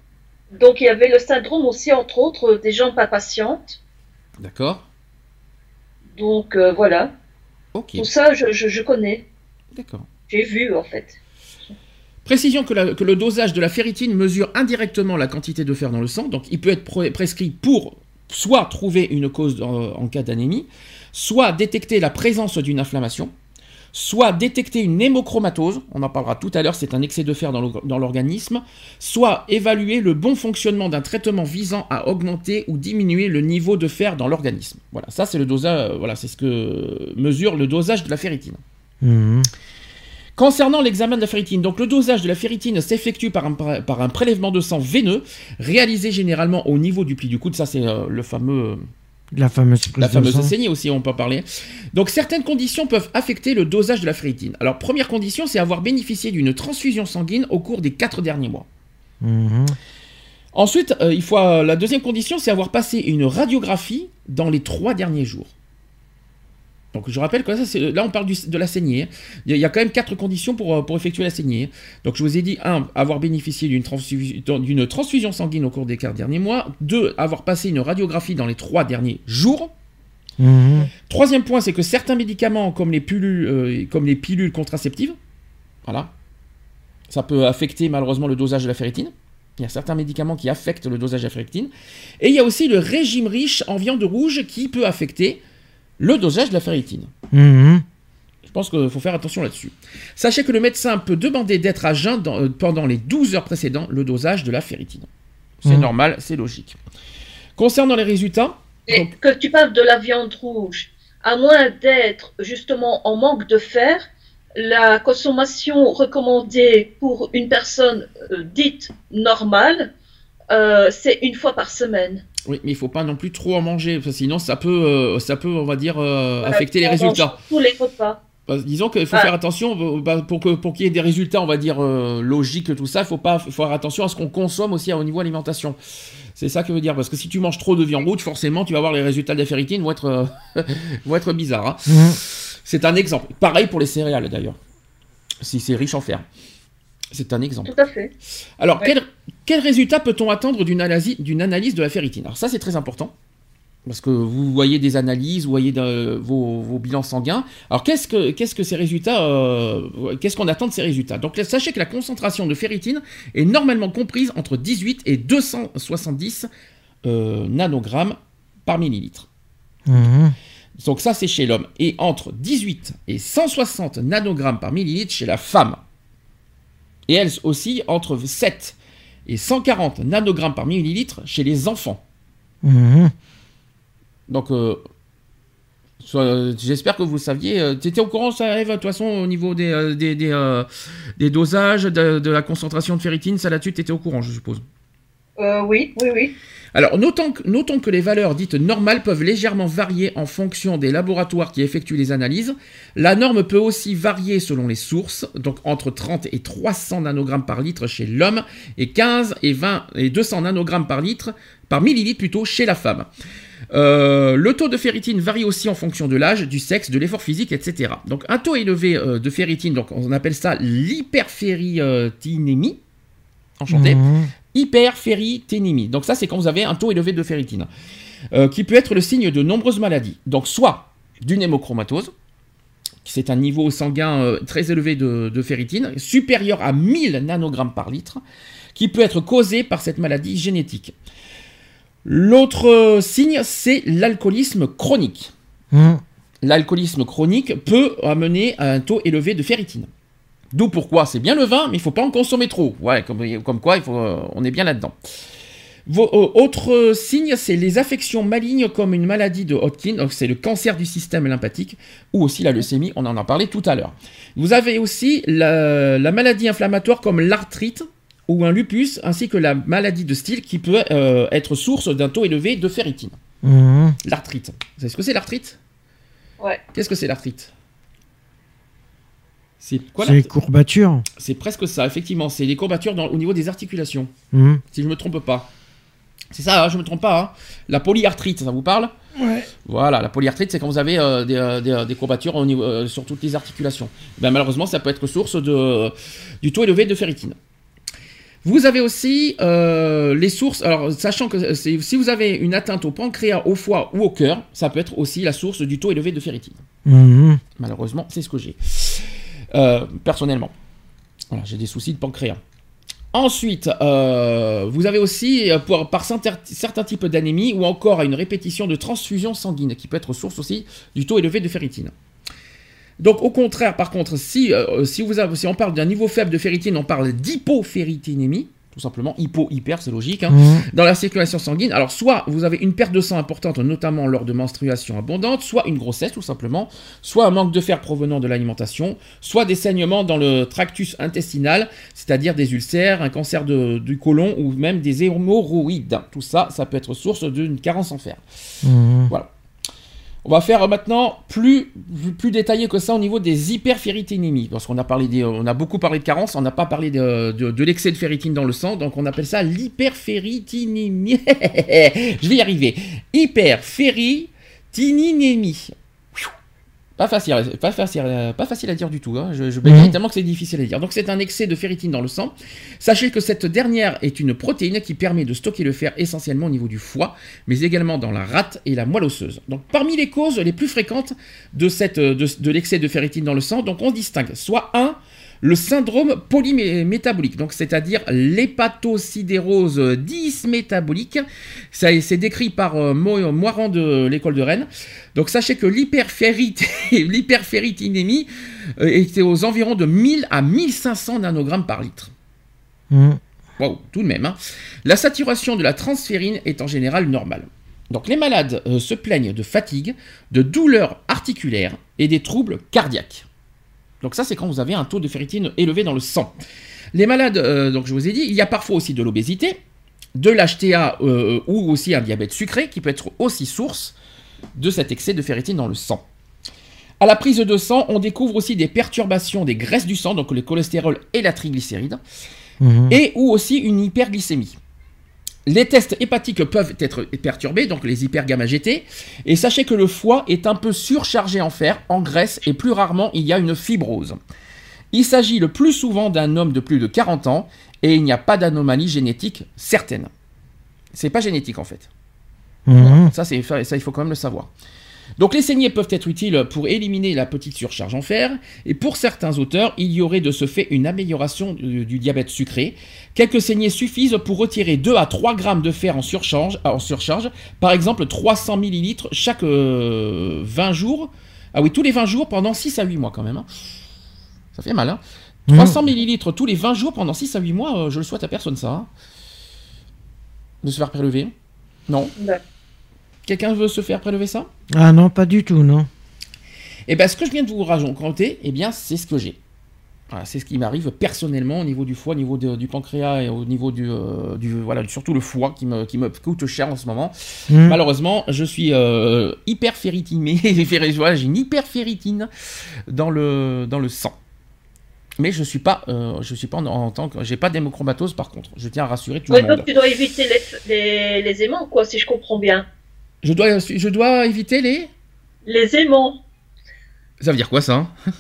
Speaker 3: Donc il y avait le syndrome aussi, entre autres, euh, des gens pas patientes.
Speaker 2: d'accord,
Speaker 3: Donc euh, voilà, tout ça je, je, je connais,
Speaker 2: d'accord.
Speaker 3: j'ai vu en fait.
Speaker 2: Précision que, la- que le dosage de la ferritine mesure indirectement la quantité de fer dans le sang, donc il peut être pre- prescrit pour soit trouver une cause en, en cas d'anémie, soit détecter la présence d'une inflammation, soit détecter une hémochromatose, on en parlera tout à l'heure, c'est un excès de fer dans l'or- dans l'organisme, soit évaluer le bon fonctionnement d'un traitement visant à augmenter ou diminuer le niveau de fer dans l'organisme. Voilà, ça c'est le dosage, voilà, c'est ce que mesure le dosage de la ferritine.
Speaker 4: Mhm.
Speaker 2: Concernant l'examen de la ferritine, donc le dosage de la ferritine s'effectue par un, pré- par un prélèvement de sang veineux, réalisé généralement au niveau du pli du coude. Ça, c'est euh, le fameux,
Speaker 4: La fameuse
Speaker 2: la saignée aussi, on peut en parler. Donc certaines conditions peuvent affecter le dosage de la ferritine. Alors première condition, c'est avoir bénéficié d'une transfusion sanguine au cours des quatre derniers mois.
Speaker 4: Mhm.
Speaker 2: Ensuite, euh, il faut, euh, la deuxième condition, c'est avoir passé une radiographie dans les trois derniers jours. Donc je rappelle que ça, c'est- là on parle du- de la saignée. hein. Il y, a, quand même quatre conditions pour, euh, pour effectuer la saignée. Donc je vous ai dit, un, avoir bénéficié d'une transfusion, sanguine au cours des quatre derniers mois. Deux, avoir passé une radiographie dans les trois derniers jours.
Speaker 4: Mhm.
Speaker 2: Troisième point, c'est que certains médicaments, comme les pilules, euh, comme les pilules contraceptives, voilà, ça peut affecter malheureusement le dosage de la ferritine. Il y a certains médicaments qui affectent le dosage de la ferritine. Et il y a aussi le régime riche en viande rouge qui peut affecter le dosage de la ferritine.
Speaker 4: Mhm.
Speaker 2: Je pense qu'il faut faire attention là-dessus. Sachez que le médecin peut demander d'être à jeun dans- euh, pendant les 12 heures précédentes le dosage de la ferritine. C'est
Speaker 4: Mhm.
Speaker 2: normal, c'est logique. Concernant les résultats,
Speaker 3: Et
Speaker 2: Donc-
Speaker 3: que tu parles de la viande rouge, à moins d'être justement en manque de fer, la consommation recommandée pour une personne euh, dite normale, euh, c'est une fois par semaine.
Speaker 2: Oui, mais il faut pas non plus trop en manger, parce que sinon ça peut, euh, ça peut, on va dire, euh,
Speaker 3: Voilà,
Speaker 2: affecter les résultats.
Speaker 3: Tous les repas.
Speaker 2: Disons qu'il faut
Speaker 3: Ah.
Speaker 2: faire attention euh, bah, pour que pour qu'il y ait des résultats, on va dire euh, logiques, tout ça. Il faut pas, faut faire attention à ce qu'on consomme aussi au niveau alimentation. C'est ça que veut dire, parce que si tu manges trop de viande rouge, forcément, tu vas voir les résultats de la ferritine vont être, euh, vont être bizarres. hein.
Speaker 4: Mhm.
Speaker 2: C'est un exemple. Pareil pour les céréales d'ailleurs, si c'est riche en fer. C'est un exemple.
Speaker 3: Tout à fait.
Speaker 2: Alors,
Speaker 3: Ouais.
Speaker 2: quel, quel résultat peut-on attendre d'une analyse, de la ferritine? Alors ça, c'est très important. Parce que vous voyez des analyses, vous voyez de- vos, vos bilans sanguins. Alors qu'est-ce que, qu'est-ce que ces résultats, euh, qu'est-ce qu'on attend de ces résultats? Donc là, sachez que la concentration de ferritine est normalement comprise entre 18 et 270 euh, nanogrammes par millilitre.
Speaker 4: Mhm.
Speaker 2: Donc ça, c'est chez l'homme. Et entre 18 et 160 nanogrammes par millilitre chez la femme. Et elles aussi entre 7 et 140 nanogrammes par millilitre chez les enfants.
Speaker 4: Mhm.
Speaker 2: Donc, euh, j'espère que vous le saviez. Tu étais au courant, ça, Eve, de toute façon, au niveau des, euh, des, des, euh, des dosages, de, de la concentration de ferritine, ça là-dessus, tu étais au courant, je suppose.
Speaker 3: Euh, oui, oui, oui.
Speaker 2: Alors, notons que, notons que les valeurs dites normales peuvent légèrement varier en fonction des laboratoires qui effectuent les analyses. La norme peut aussi varier selon les sources, donc entre 30 et 300 nanogrammes par litre chez l'homme et 15 et 20 et 200 nanogrammes par litre, par millilitre plutôt, chez la femme. Euh, le taux de ferritine varie aussi en fonction de l'âge, du sexe, de l'effort physique, etc. Donc un taux élevé euh, de ferritine, donc on appelle ça l'hyperferritinémie. Enchanté
Speaker 4: Mhm.
Speaker 2: Hyperferriténémie. Donc ça, c'est quand vous avez un taux élevé de ferritine, euh, qui peut être le signe de nombreuses maladies. Donc soit d'une hémochromatose, c'est un niveau sanguin euh, très élevé de, de ferritine, supérieur à 1000 nanogrammes par litre, qui peut être causé par cette maladie génétique. L'autre euh, signe, c'est l'alcoolisme chronique.
Speaker 4: Mhm.
Speaker 2: L'alcoolisme chronique peut amener à un taux élevé de ferritine. D'où pourquoi c'est bien le vin, mais il faut pas en consommer trop. Ouais, comme, comme quoi, il faut, euh, on est bien là-dedans. Vos, euh, autre signe, c'est les affections malignes comme une maladie de Hodgkin, donc c'est le cancer du système lymphatique, ou aussi la leucémie, on en a parlé tout à l'heure. Vous avez aussi la, la maladie inflammatoire comme l'arthrite ou un lupus, ainsi que la maladie de style qui peut euh, être source d'un taux élevé de ferritine.
Speaker 4: Mhm.
Speaker 2: L'arthrite. Vous savez ce que c'est l'arthrite?
Speaker 3: Ouais.
Speaker 2: Qu'est-ce que c'est l'arthrite? C'est quoi
Speaker 4: C'est les courbatures.
Speaker 2: C'est presque ça, effectivement. C'est les courbatures dans- au niveau des articulations,
Speaker 4: Mhm.
Speaker 2: si je me trompe pas. C'est ça, hein, je me trompe pas. hein. La polyarthrite, ça vous parle
Speaker 4: Ouais.
Speaker 2: Voilà, la polyarthrite, c'est quand vous avez euh, des, euh, des, euh, des courbatures au niveau, euh, sur toutes les articulations. Ben, malheureusement, ça peut être source de, du taux élevé de ferritine. Vous avez aussi euh, les sources, alors sachant que si vous avez une atteinte au pancréas, au foie ou au cœur, ça peut être aussi la source du taux élevé de ferritine.
Speaker 4: Mhm.
Speaker 2: Malheureusement, c'est ce que j'ai. Euh, personnellement. J'ai des soucis de pancréas. Ensuite, euh, vous avez aussi, euh, pour- par certains types d'anémie ou encore à une répétition de transfusion sanguine, qui peut être source aussi du taux élevé de ferritine. Donc, au contraire, par contre, si on parle d'un niveau faible de ferritine, on parle d'hypoféritinémie, tout simplement. Hypo, hyper, c'est logique. hein
Speaker 4: Mhm.
Speaker 2: dans la circulation sanguine. Alors, soit vous avez une perte de sang importante, notamment lors de menstruations abondantes, soit une grossesse, tout simplement, soit un manque de fer provenant de l'alimentation, soit des saignements dans le tractus intestinal, c'est-à-dire des ulcères, un cancer de- du côlon ou même des hémorroïdes. Tout ça, ça peut être source d'une carence en fer.
Speaker 4: Mhm.
Speaker 2: On va faire maintenant plus, détaillé que ça au niveau des hyperféritinémies. Parce qu'on a, beaucoup parlé de carence, on n'a pas parlé de l'excès de ferritine dans le sang, donc on appelle ça l'hyperféritinémie. Je vais y arriver. Hyperféritinémie. Pas facile, pas facile, pas facile à dire du tout. hein. Je, je
Speaker 4: Mhm.
Speaker 2: tellement que c'est difficile à dire. Donc c'est un excès de ferritine dans le sang. Sachez que cette dernière est une protéine qui permet de stocker le fer essentiellement au niveau du foie, mais également dans la rate et la moelle osseuse. Donc parmi les causes les plus fréquentes de, cette, de, de l'excès de ferritine dans le sang, donc on distingue soit un, le syndrome polymétabolique, donc c'est-à-dire l'hépatosidérose dysmétabolique. Ça, c'est décrit par euh, Moiran de l'école de Rennes. Donc sachez que l'hyperférite- l'hyperféritinémie euh, était aux environs de 1000 à 1500 nanogrammes par litre.
Speaker 4: Mhm.
Speaker 2: Wow, tout de même. hein. La saturation de la transférine est en général normale. Donc les malades euh, se plaignent de fatigue, de douleurs articulaires et des troubles cardiaques. Donc ça c'est quand vous avez un taux de ferritine élevé dans le sang. Les malades, euh, donc je vous ai dit, il y a parfois aussi de l'obésité, de l'HTA euh, ou aussi un diabète sucré qui peut être aussi source de cet excès de ferritine dans le sang. À la prise de sang, on découvre aussi des perturbations des graisses du sang, donc le cholestérol et la triglycéride
Speaker 4: Mhm.
Speaker 2: et ou aussi une hyperglycémie. Les tests hépatiques peuvent être perturbés, donc les hypergamma-GT, et sachez que le foie est un peu surchargé en fer, en graisse, et plus rarement il y a une fibrose. Il s'agit le plus souvent d'un homme de plus de 40 ans, et il n'y a pas d'anomalie génétique certaine. C'est pas génétique en fait.
Speaker 4: Mhm.
Speaker 2: Ça, ça, il faut quand même le savoir. Donc les saignées peuvent être utiles pour éliminer la petite surcharge en fer, et pour certains auteurs, il y aurait de ce fait une amélioration du, du diabète sucré. Quelques saignées suffisent pour retirer 2 à 3 grammes de fer en surcharge, en surcharge par exemple 300 millilitres chaque euh, 20 jours. Ah oui, tous les 20 jours pendant 6 à 8 mois quand même. hein. Ça fait mal, hein 300 millilitres tous les 20 jours pendant 6 à 8 mois, euh, je le souhaite à personne ça. hein. De se faire prélever Non
Speaker 3: Ouais.
Speaker 2: Quelqu'un veut se faire prélever ça?
Speaker 4: Ah non, pas du tout, non.
Speaker 2: Eh bien, ce que je viens de vous raconter, eh bien, c'est ce que j'ai. Voilà, c'est ce qui m'arrive personnellement au niveau du foie, au niveau de- du pancréas et au niveau du, euh, du voilà, surtout le foie qui me, qui me coûte cher en ce moment.
Speaker 4: Mhm.
Speaker 2: Malheureusement, je suis euh, hyper voilà, j'ai une hyperférritine dans le, dans le sang. Mais je suis pas, euh, je suis pas en, en tant que, j'ai pas d'hémochromatose par contre. Je tiens à rassurer tout
Speaker 3: Ouais,
Speaker 2: le monde.
Speaker 3: donc tu dois éviter les, les, les aimants, quoi, si je comprends bien.
Speaker 2: Je dois, je dois éviter les?
Speaker 3: Les aimants.
Speaker 2: Ça veut dire quoi ça hein?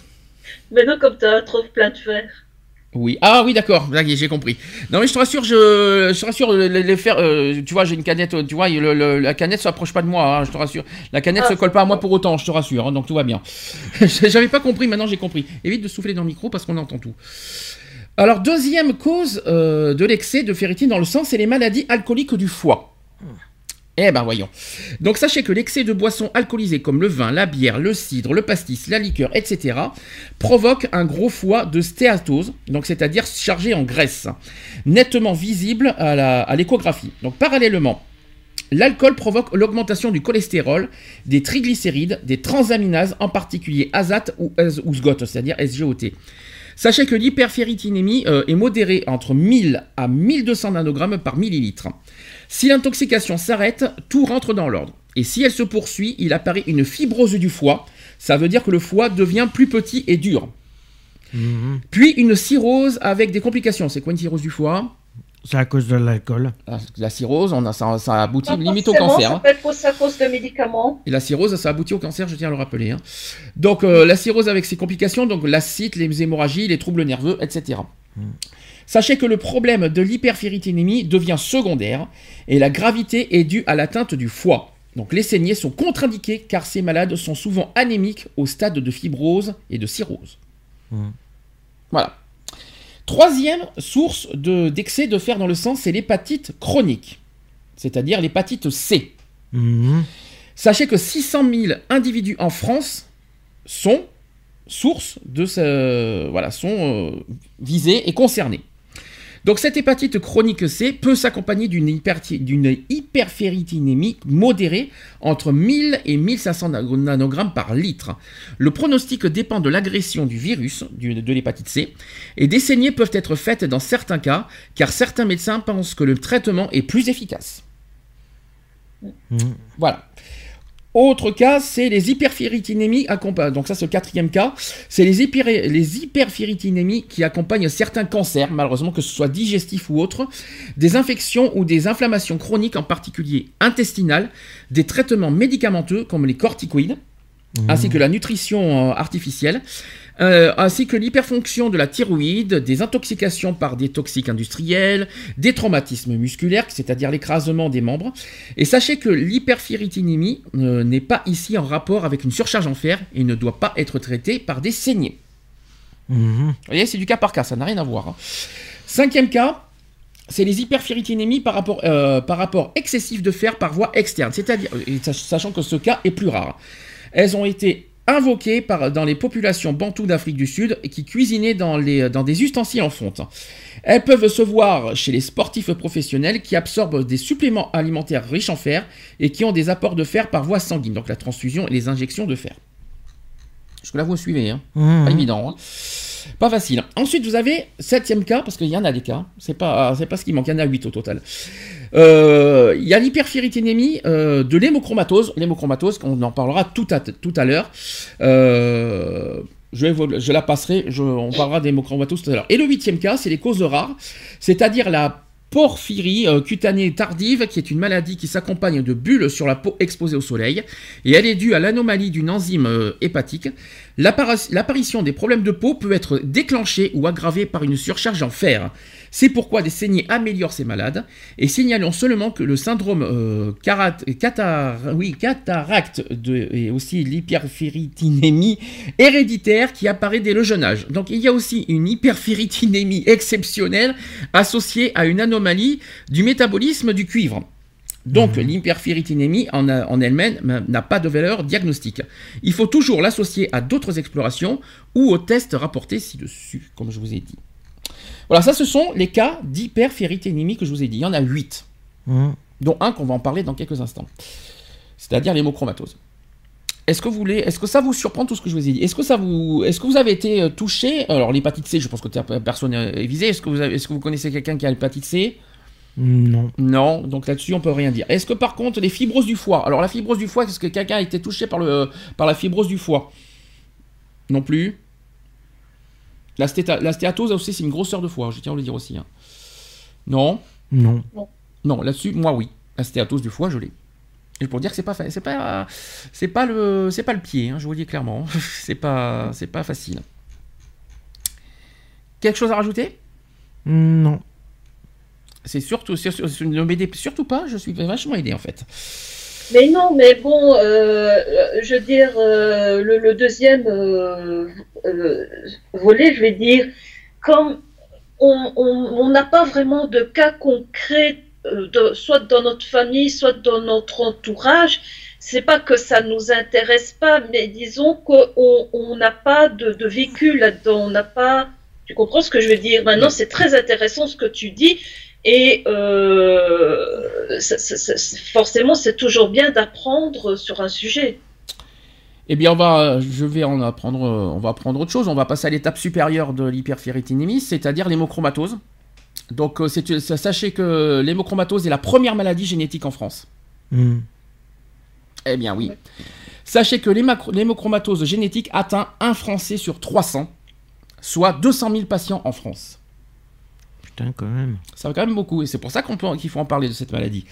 Speaker 3: Maintenant, comme tu as trop plein de fer.
Speaker 2: Oui. Ah oui, d'accord. J'ai compris. Non mais je te rassure, je, je te rassure, les, les fers, euh, tu vois, j'ai une canette, tu vois, le- le- la canette s'approche pas de moi, hein, je te rassure. La canette
Speaker 3: Ah,
Speaker 2: se colle pas à moi pour autant, je te rassure, hein, donc tout va bien. J'avais pas compris, maintenant j'ai compris. Évite de souffler dans le micro parce qu'on entend tout. Alors, deuxième cause euh, de l'excès de ferritine dans le sang, c'est les maladies alcooliques du foie. Eh ben voyons. Donc sachez que l'excès de boissons alcoolisées comme le vin, la bière, le cidre, le pastis, la liqueur, etc. provoque un gros foie de stéatose, donc c'est-à-dire chargé en graisse, nettement visible à l'échographie. donc parallèlement, l'alcool provoque l'augmentation du cholestérol, des triglycérides, des transaminases, en particulier azate ou, ou SGOT, c'est-à-dire SGOT. Sachez que l'hyperféritinémie euh, est modérée entre 1000 à 1200 nanogrammes par millilitre. Si l'intoxication s'arrête, tout rentre dans l'ordre. Et si elle se poursuit, il apparaît une fibrose du foie. Ça veut dire que le foie devient plus petit et dur.
Speaker 4: Mhm.
Speaker 2: Puis une cirrhose avec des complications. C'est quoi une cirrhose du foie?
Speaker 4: C'est à cause de l'alcool.
Speaker 2: Ah, La cirrhose, on a, ça, ça aboutit
Speaker 3: Pas
Speaker 2: limite au cancer.
Speaker 3: Ça
Speaker 2: hein.
Speaker 3: peut être aussi à cause de médicaments.
Speaker 2: Et la cirrhose, ça aboutit au cancer, je tiens à le rappeler. hein. Donc euh, la cirrhose avec ses complications, donc l'acide, les hémorragies, les troubles nerveux, etc. Sachez que le problème de l'hyperféritinémie devient secondaire et la gravité est due à l'atteinte du foie. Donc les saignées sont contre-indiquées car ces malades sont souvent anémiques au stade de fibrose et de cirrhose.
Speaker 4: Mhm.
Speaker 2: Voilà. Troisième source de- d'excès de fer dans le sang, c'est l'hépatite chronique, c'est-à-dire l'hépatite C.
Speaker 4: Mhm.
Speaker 2: Sachez que 600 000 individus en France sont source de ce, voilà, sont euh, visés et concernés. Donc cette hépatite chronique C peut s'accompagner d'une hyperféritinémie modérée entre 1000 et 1500 nano- nanogrammes par litre. Le pronostic dépend de l'agression du virus de l'hépatite C et des saignées peuvent être faites dans certains cas car certains médecins pensent que le traitement est plus efficace.
Speaker 4: Mhm.
Speaker 2: Voilà. Autre cas, c'est les hyperféritinémies accompagnent. Donc ça, c'est le quatrième cas. C'est les, hyper- les qui accompagnent certains cancers, malheureusement que ce soit digestif ou autre, des infections ou des inflammations chroniques, en particulier intestinales, des traitements médicamenteux comme les corticoïdes, ainsi que la nutrition euh, artificielle, euh, ainsi que l'hyperfonction de la thyroïde, des intoxications par des toxiques industriels, des traumatismes musculaires, c'est-à-dire l'écrasement des membres. Et sachez que l'hyperféritinémie euh, n'est pas ici en rapport avec une surcharge en fer et ne doit pas être traitée par des saignées.
Speaker 4: Mhm.
Speaker 2: Vous voyez, c'est du cas par cas, ça n'a rien à voir. hein. Cinquième cas, c'est les hyperféritinémies par rapport, euh, par rapport excessif de fer par voie externe, c'est-à-dire, sachant que ce cas est plus rare. Elles ont été invoquées par, dans les populations bantoues d'Afrique du Sud et qui cuisinaient dans, les, dans des ustensiles en fonte. Elles peuvent se voir chez les sportifs professionnels qui absorbent des suppléments alimentaires riches en fer et qui ont des apports de fer par voie sanguine, donc la transfusion et les injections de fer. Jusque-là, vous me suivez, hein
Speaker 4: Mhm.
Speaker 2: pas évident. hein. Pas facile. Ensuite, vous avez septième cas, parce qu'il y en a des cas. C'est pas, c'est pas ce qui manque. Il y en a huit au total. Euh, Il y a l'hyperféritinémie euh, de l'hémochromatose. L'hémochromatose, on en parlera tout à, l'heure. Euh, je, je la passerai. On parlera d'hémochromatose tout à l'heure. Et le huitième cas, c'est les causes rares, c'est-à-dire la porphyrie euh, cutanée tardive, qui est une maladie qui s'accompagne de bulles sur la peau exposée au soleil, et elle est due à l'anomalie d'une enzyme hépatique. L'apparition des problèmes de peau peut être déclenchée ou aggravée par une surcharge en fer. C'est pourquoi des saignées améliorent ces malades. Et signalons seulement que le syndrome euh, oui, cataracte et aussi l'hyperféritinémie héréditaire qui apparaît dès le jeune âge. Donc il y a aussi une hyperféritinémie exceptionnelle associée à une anomalie du métabolisme du cuivre. Donc l'hyperféritinémie en, elle-même n'a pas de valeur diagnostique. Il faut toujours l'associer à d'autres explorations ou aux tests rapportés ci-dessus, comme je vous ai dit. Voilà, ça ce sont les cas d'hyperféritinémie que je vous ai dit. Il y en a 8,
Speaker 4: Mhm.
Speaker 2: dont un qu'on va en parler dans quelques instants. C'est-à-dire l'hémochromatose. Est-ce que vous voulez, est-ce que ça vous surprend tout ce que je vous ai dit? Est-ce que ça vous, est-ce que vous avez été euh, touché? Alors l'hépatite C, je pense que personne n'est visé. Est-ce que vous avez, est-ce que vous connaissez quelqu'un qui a l'hépatite C?
Speaker 4: Non.
Speaker 2: non, donc là-dessus on peut rien dire. Est-ce que par contre les fibroses du foie Alors la fibrose du foie, est-ce que quelqu'un a été touché par, le, par la fibrose du foie? Non plus. La, stéta- la stéatose aussi c'est une grosseur de foie, je tiens à le dire aussi. hein. Non
Speaker 4: Non.
Speaker 2: Non, là-dessus, moi oui. La stéatose du foie, je l'ai. Et pour dire que c'est pas c'est pas c'est pas le c'est pas le pied, hein, je vous le dis clairement. c'est pas c'est pas facile. Quelque chose à rajouter?
Speaker 4: Non.
Speaker 2: C'est surtout sur- sur- sur- ne m'aidez surtout pas, je suis vachement aidé en fait.
Speaker 3: Mais non, mais bon, euh, je veux dire, euh, le, le deuxième euh, euh, volet, je vais dire, comme on n'a pas vraiment de cas concrets, euh, de- soit dans notre famille, soit dans notre entourage, c'est pas que ça nous intéresse pas, mais disons qu'on on n'a pas de, de vécu là-dedans, on n'a pas. Tu comprends ce que je veux dire? Maintenant, c'est très intéressant ce que tu dis. Et euh, ça- ça- ça- forcément, c'est toujours bien d'apprendre sur un sujet.
Speaker 2: Eh bien, on va, je vais en apprendre, euh, on va apprendre autre chose. On va passer à l'étape supérieure de l'hyperféritinémie, c'est-à-dire l'hémochromatose. Donc, euh, sachez que l'hémochromatose est la première maladie génétique en France.
Speaker 4: Mhm.
Speaker 2: Eh bien oui. Sachez que l'hémochromatose génétique atteint un Français sur 300, soit 200 000 patients en France.
Speaker 4: Putain, quand même.
Speaker 2: Ça va quand même beaucoup, et c'est pour ça qu'on peut- qu'il faut en parler de cette maladie.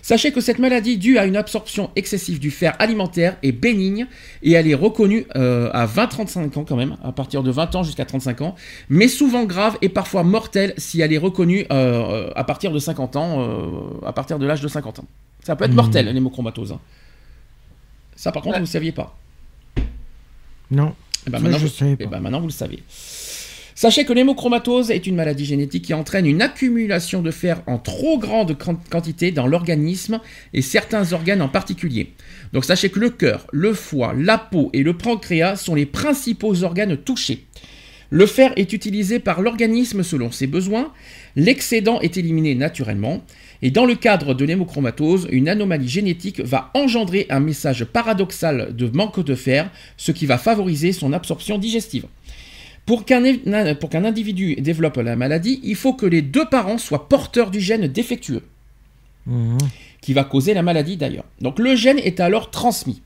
Speaker 2: Sachez que cette maladie, due à une absorption excessive du fer alimentaire, est bénigne et elle est reconnue euh, à 20-35 ans quand même, à partir de 20 ans jusqu'à 35 ans, mais souvent grave et parfois mortelle si elle est reconnue euh, à partir de 50 ans, euh, à partir de l'âge de 50 ans. Ça peut être
Speaker 4: Mhm.
Speaker 2: mortel, l'hémochromatose. hein. Ça par contre,
Speaker 3: Ouais.
Speaker 2: vous ne saviez pas.
Speaker 4: Non.
Speaker 2: Eh ben,
Speaker 4: Ça,
Speaker 2: maintenant,
Speaker 4: je
Speaker 2: vous,
Speaker 4: savais
Speaker 2: eh
Speaker 4: pas.
Speaker 2: ben, maintenant, vous le savez. Sachez que l'hémochromatose est une maladie génétique qui entraîne une accumulation de fer en trop grande quan- quantité dans l'organisme et certains organes en particulier. Donc sachez que le cœur, le foie, la peau et le pancréas sont les principaux organes touchés. Le fer est utilisé par l'organisme selon ses besoins, l'excédent est éliminé naturellement, et dans le cadre de l'hémochromatose, une anomalie génétique va engendrer un message paradoxal de manque de fer, ce qui va favoriser son absorption digestive. Pour qu'un individu développe la maladie, il faut que les deux parents soient porteurs du gène défectueux,
Speaker 4: Mhm.
Speaker 2: qui va causer la maladie d'ailleurs. Donc le gène est alors transmis.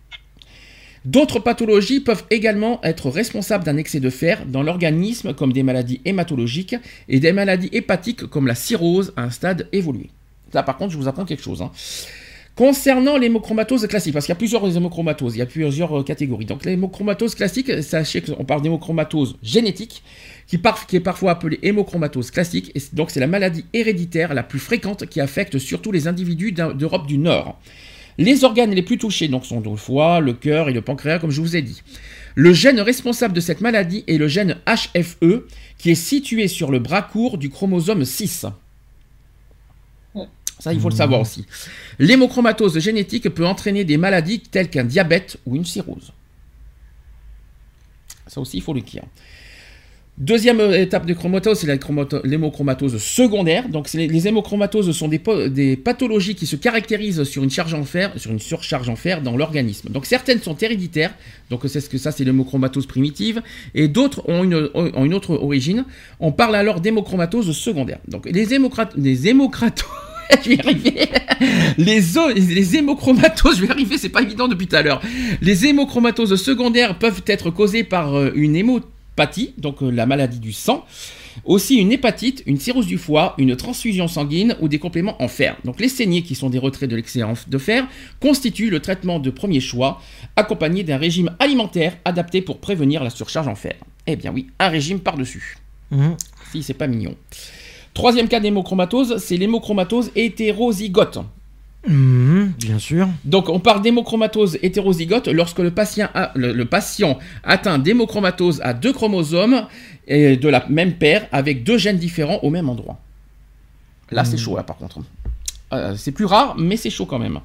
Speaker 2: D'autres pathologies peuvent également être responsables d'un excès de fer dans l'organisme, comme des maladies hématologiques et des maladies hépatiques comme la cirrhose à un stade évolué. Là, par contre, je vous apprends quelque chose. hein. Concernant l'hémochromatose classique, parce qu'il y a plusieurs hémochromatoses, il y a plusieurs euh, catégories. Donc l'hémochromatose classique, sachez qu'on parle d'hémochromatose génétique, qui, est parfois appelée hémochromatose classique, et donc c'est la maladie héréditaire la plus fréquente qui affecte surtout les individus d'Eu- d'Europe du Nord. Les organes les plus touchés donc, sont le foie, le cœur et le pancréas, comme je vous ai dit. Le gène responsable de cette maladie est le gène HFE, qui est situé sur le bras court du chromosome 6. Ça, il faut le savoir aussi. L'hémochromatose génétique peut entraîner des maladies telles qu'un diabète ou une cirrhose. Ça aussi, il faut le dire. Deuxième étape de chromatose, c'est l'hémochromatose secondaire. Donc, les, hémochromatoses sont des, pathologies qui se caractérisent sur une charge en fer, sur une surcharge en fer dans l'organisme. Donc, certaines sont héréditaires. Donc, c'est ce que ça, c'est l'hémochromatose primitive, et d'autres ont une, autre origine. On parle alors d'hémochromatose secondaire. Donc, les les hémocratos je vais y arriver. Les, hémochromatoses, je vais y arriver, c'est pas évident depuis tout à l'heure. Les hémochromatoses secondaires peuvent être causées par euh, une hémopathie, donc euh, la maladie du sang, aussi une hépatite, une cirrhose du foie, une transfusion sanguine ou des compléments en fer. Donc les saignées, qui sont des retraits de l'excès en- de fer, constituent le traitement de premier choix, accompagné d'un régime alimentaire adapté pour prévenir la surcharge en fer. Eh bien oui, un régime par-dessus.
Speaker 4: Mhm.
Speaker 2: Si, c'est pas mignon. Troisième cas d'hémochromatose, c'est l'hémochromatose hétérozygote.
Speaker 4: Mhm, Bien sûr.
Speaker 2: Donc on parle d'hémochromatose hétérozygote lorsque le patient, a- le, le patient atteint d'hémochromatose à deux chromosomes et de la même paire avec deux gènes différents au même endroit. Là c'est chaud là par contre. Euh, c'est plus rare mais c'est chaud quand même.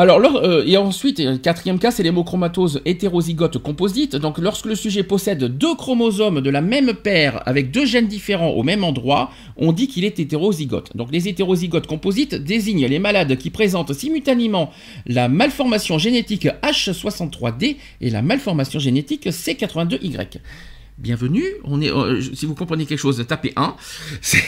Speaker 2: Alors, lors- euh, et ensuite, euh, le quatrième cas, c'est l'hémochromatose hétérozygote composite. Donc, lorsque le sujet possède deux chromosomes de la même paire avec deux gènes différents au même endroit, on dit qu'il est hétérozygote. Donc, les hétérozygotes composites désignent les malades qui présentent simultanément la malformation génétique H63D et la malformation génétique C82Y. Bienvenue, on est, euh, si vous comprenez quelque chose, tapez 1. C'est-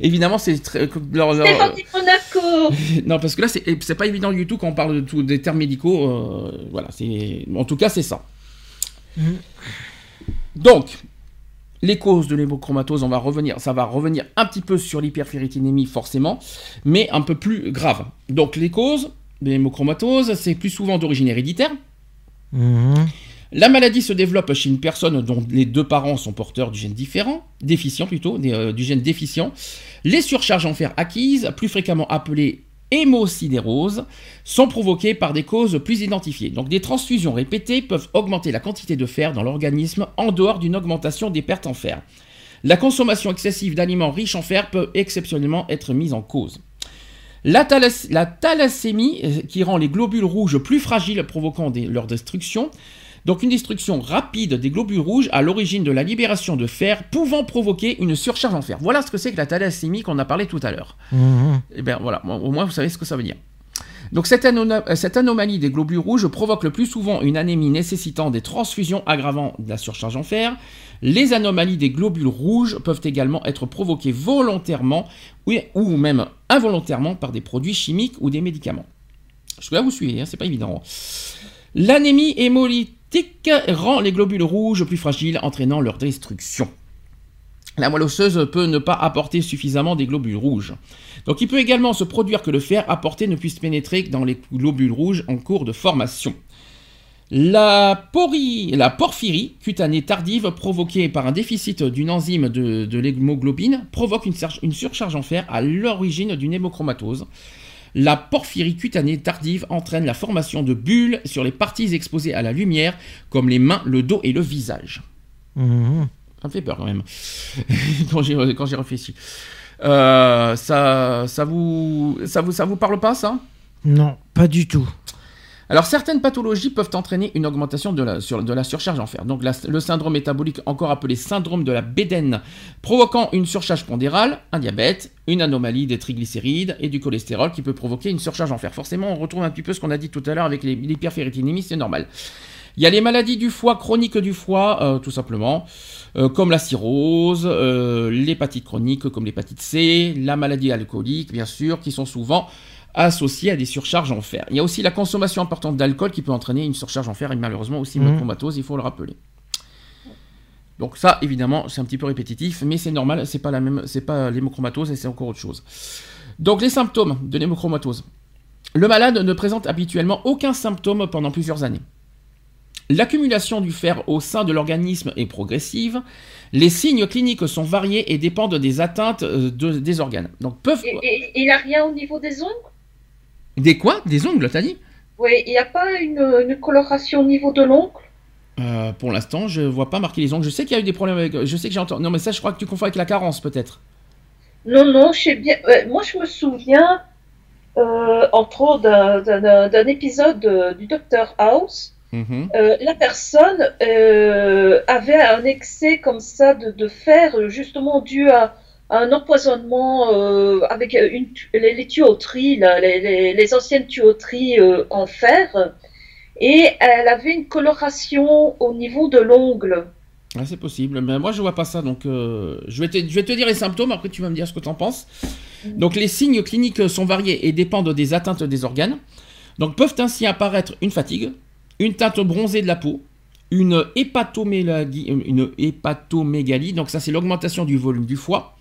Speaker 2: Évidemment, c'est très. leur- leur-
Speaker 3: Stéphanie Monaco
Speaker 2: non, parce que là, c'est c'est pas évident du tout quand on parle de tout, des termes médicaux. euh, voilà, c'est. En tout cas, c'est ça.
Speaker 4: Mhm.
Speaker 2: Donc, les causes de l'hémochromatose, on va revenir. Ça va revenir un petit peu sur l'hyperféritinémie, forcément, mais un peu plus grave. Donc, les causes de l'hémochromatose, c'est plus souvent d'origine héréditaire.
Speaker 4: Mhm.
Speaker 2: La maladie se développe chez une personne dont les deux parents sont porteurs du gène différent, déficient plutôt, euh, du gène déficient. Les surcharges en fer acquises, plus fréquemment appelées hémosidérose, sont provoquées par des causes plus identifiées. Donc des transfusions répétées peuvent augmenter la quantité de fer dans l'organisme en dehors d'une augmentation des pertes en fer. La consommation excessive d'aliments riches en fer peut exceptionnellement être mise en cause. La, thalas- la thalassémie, euh, qui rend les globules rouges plus fragiles, provoquant leur destruction. Donc une destruction rapide des globules rouges à l'origine de la libération de fer, pouvant provoquer une surcharge en fer. Voilà ce que c'est que la thalassémie qu'on a parlé tout à l'heure.
Speaker 4: Mhm.
Speaker 2: Eh bien voilà, au moins vous savez ce que ça veut dire. Donc cette, anomalie des globules rouges provoque le plus souvent une anémie nécessitant des transfusions aggravant de la surcharge en fer. Les anomalies des globules rouges peuvent également être provoquées volontairement oui, ou même involontairement par des produits chimiques ou des médicaments. Parce que là, vous suivez, hein, c'est pas évident. L'anémie hémolytique rend les globules rouges plus fragiles, entraînant leur destruction. La moelle osseuse peut ne pas apporter suffisamment des globules rouges. Donc il peut également se produire que le fer apporté ne puisse pénétrer dans les globules rouges en cours de formation. La, porphyrie cutanée tardive provoquée par un déficit d'une enzyme de, l'hémoglobine provoque une, surcharge en fer à l'origine d'une hémochromatose. La porphyrie cutanée tardive entraîne la formation de bulles sur les parties exposées à la lumière, comme les mains, le dos et le visage. Mmh. Ça me fait peur quand même, quand j'y réfléchis. Euh, ça, ça, vous, ça, vous, ça vous parle pas, ça?
Speaker 4: Non, pas du tout.
Speaker 2: Alors certaines pathologies peuvent entraîner une augmentation de la, surcharge en fer. Donc le syndrome métabolique, encore appelé syndrome de la bédaine, provoquant une surcharge pondérale, un diabète, une anomalie des triglycérides et du cholestérol qui peut provoquer une surcharge en fer. Forcément, on retrouve un petit peu ce qu'on a dit tout à l'heure avec l'hyperferritinémie, c'est normal. Il y a les maladies du foie, chroniques du foie, euh, tout simplement, euh, comme la cirrhose, euh, l'hépatite chronique, comme l'hépatite C, la maladie alcoolique, bien sûr, qui sont souvent associées à des surcharges en fer. Il y a aussi la consommation importante d'alcool qui peut entraîner une surcharge en fer et malheureusement aussi une mmh. il faut le rappeler. Donc ça, évidemment, c'est un petit peu répétitif, mais c'est normal, c'est pas la même, c'est pas l'hémochromatose et c'est encore autre chose. Donc les symptômes de l'hémochromatose. Le malade ne présente habituellement aucun symptôme pendant plusieurs années. L'accumulation du fer au sein de l'organisme est progressive. Les signes cliniques sont variés et dépendent des atteintes euh, des organes. Donc peuvent.
Speaker 3: Et, il n'a rien au niveau des ongles?
Speaker 2: Des quoi? Des ongles, t'as dit?
Speaker 3: Oui, il n'y a pas une, coloration au niveau de l'ongle?
Speaker 2: Euh, Pour l'instant, je vois pas marquer les ongles. Je sais qu'il y a eu des problèmes avec. Je sais que j'ai entendu. Non, mais ça, je crois que tu confonds avec la carence, peut-être.
Speaker 3: Non, non, je sais bien. moi, je me souviens, euh, entre autres, d'un épisode du Dr House Mhm. Euh, la personne euh, avait un excès comme ça de, fer, justement dû à, un empoisonnement euh, avec une, les, tuyauteries, les, anciennes tuyauteries en fer, et elle avait une coloration au niveau de l'ongle.
Speaker 2: Ah, c'est possible, mais moi je vois pas ça, donc je, vais te, je vais te dire les symptômes, après tu vas me dire ce que tu en penses. Mhm. Donc les signes cliniques sont variés et dépendent des atteintes des organes. Donc peuvent ainsi apparaître une fatigue, une teinte bronzée de la peau, une hépatomégalie donc ça c'est l'augmentation du volume du foie,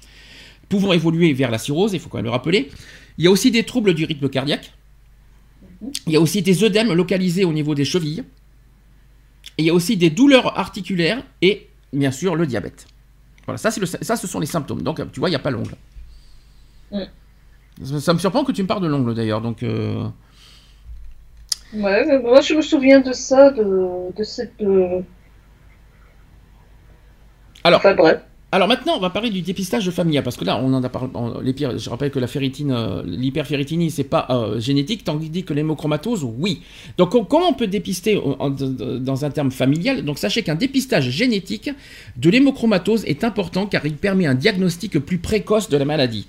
Speaker 2: pouvant évoluer vers la cirrhose, il faut quand même le rappeler. Il y a aussi des troubles du rythme cardiaque. Il y a aussi des œdèmes localisés au niveau des chevilles. Et il y a aussi des douleurs articulaires et bien sûr le diabète. Voilà, ça, le, ça ce sont les symptômes. Donc tu vois, il n'y a pas l'ongle. Ça, me surprend que tu me parles de l'ongle d'ailleurs. Donc euh,
Speaker 3: Ouais, moi je me souviens de ça, de, de cette. Euh,
Speaker 2: alors, enfin, bref. Alors maintenant, on va parler du dépistage familial, parce que là, on en a parlé. Je rappelle que la ferritine, euh, l'hyperferritinie, c'est pas euh, génétique, tandis que l'hémochromatose, oui. Donc comment on peut dépister dans un terme familial? Donc sachez qu'un dépistage génétique de l'hémochromatose est important car il permet un diagnostic plus précoce de la maladie.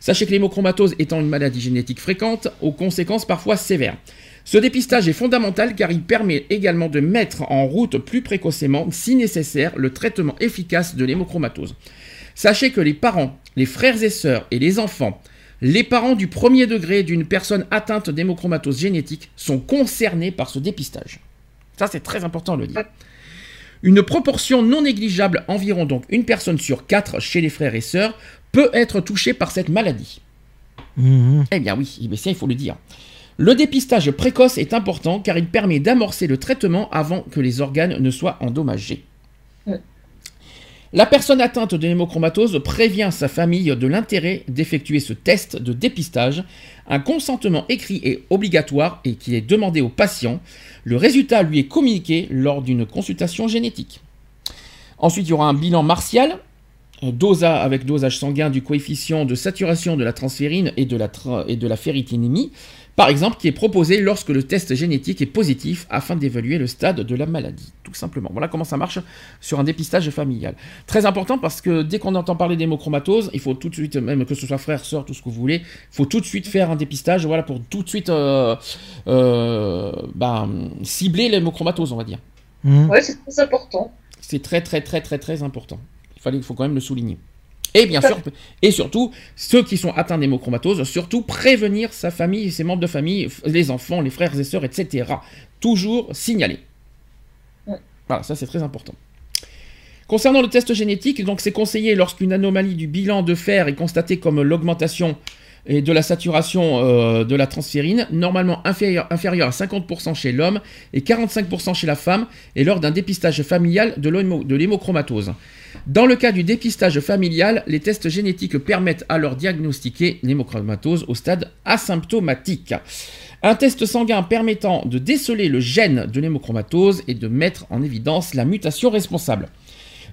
Speaker 2: Sachez que l'hémochromatose étant une maladie génétique fréquente, aux conséquences parfois sévères. Ce dépistage est fondamental car il permet également de mettre en route plus précocement, si nécessaire, le traitement efficace de l'hémochromatose. Sachez que les parents, les frères et sœurs et les enfants, les parents du premier degré d'une personne atteinte d'hémochromatose génétique sont concernés par ce dépistage. Ça, c'est très important de le dire. Une proportion non négligeable, environ donc une personne sur quatre chez les frères et sœurs, peut être touchée par cette maladie. Mmh. Eh bien oui, mais ça, il faut le dire. Le dépistage précoce est important car il permet d'amorcer le traitement avant que les organes ne soient endommagés. La personne atteinte de l'hémochromatose prévient sa famille de l'intérêt d'effectuer ce test de dépistage. Un consentement écrit est obligatoire et qui est demandé au patient. Le résultat lui est communiqué lors d'une consultation génétique. Ensuite, il y aura un bilan martial, dosa avec dosage sanguin du coefficient de saturation de la transférine et de la, et de la ferritinémie, par exemple, qui est proposé lorsque le test génétique est positif afin d'évaluer le stade de la maladie, tout simplement. Voilà comment ça marche sur un dépistage familial. Très important parce que dès qu'on entend parler d'hémochromatose, il faut tout de suite, même que ce soit frère, soeur, tout ce que vous voulez, il faut tout de suite faire un dépistage, voilà, pour tout de suite euh, euh, bah, cibler l'hémochromatose, on va dire.
Speaker 3: Mmh. Ouais, c'est très important.
Speaker 2: C'est très très très très très important. Il fallait, il faut quand même le souligner. Et bien sûr, et surtout, ceux qui sont atteints d'hémochromatose, surtout prévenir sa famille, ses membres de famille, les enfants, les frères et sœurs, etc. Toujours signaler. Voilà, ça c'est très important. Concernant le test génétique, donc c'est conseillé lorsqu'une anomalie du bilan de fer est constatée comme l'augmentation et de la saturation euh, de la transférine, normalement inférieure inférieur à 50% chez l'homme et 45% chez la femme, et lors d'un dépistage familial de l'hémochromatose. Dans le cas du dépistage familial, les tests génétiques permettent alors diagnostiquer l'hémochromatose au stade asymptomatique. Un test sanguin permettant de déceler le gène de l'hémochromatose et de mettre en évidence la mutation responsable.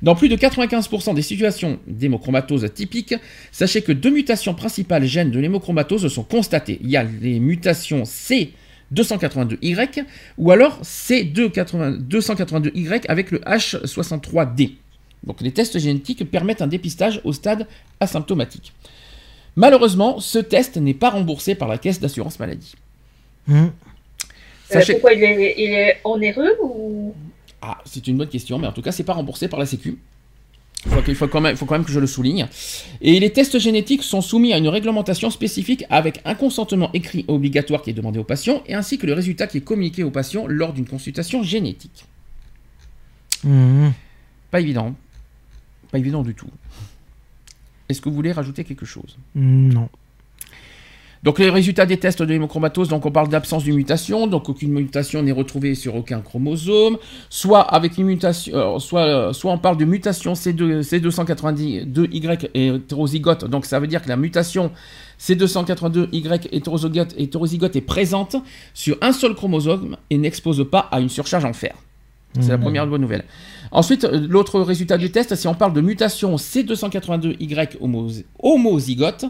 Speaker 2: Dans plus de 95% des situations d'hémochromatose typiques, sachez que deux mutations principales gènes de l'hémochromatose sont constatées. Il y a les mutations C282Y ou alors C282Y avec le H63D. Donc les tests génétiques permettent un dépistage au stade asymptomatique. Malheureusement, ce test n'est pas remboursé par la caisse d'assurance maladie.
Speaker 3: Mmh. pourquoi il est, il est onéreux ou
Speaker 2: ah, c'est une bonne question, mais en tout cas, c'est pas remboursé par la Sécu. Il faut, quand même, faut quand même que je le souligne. Et les tests génétiques sont soumis à une réglementation spécifique avec un consentement écrit obligatoire qui est demandé aux patients et ainsi que le résultat qui est communiqué aux patients lors d'une consultation génétique. Mmh. Pas évident. Pas évident du tout. Est-ce que vous voulez rajouter quelque chose?
Speaker 4: Non.
Speaker 2: Donc les résultats des tests de l'hémochromatose, donc on parle d'absence d'une mutation, donc aucune mutation n'est retrouvée sur aucun chromosome, soit avec une mutation, euh, soit, euh, soit on parle de mutation C2, C282Y hétérozygote, donc ça veut dire que la mutation C282Y hétérozygote, hétérozygote est présente sur un seul chromosome et n'expose pas à une surcharge en fer. C'est la mmh. première bonne nouvelle. Ensuite, euh, l'autre résultat du test, si on parle de mutation C282Y homozygote,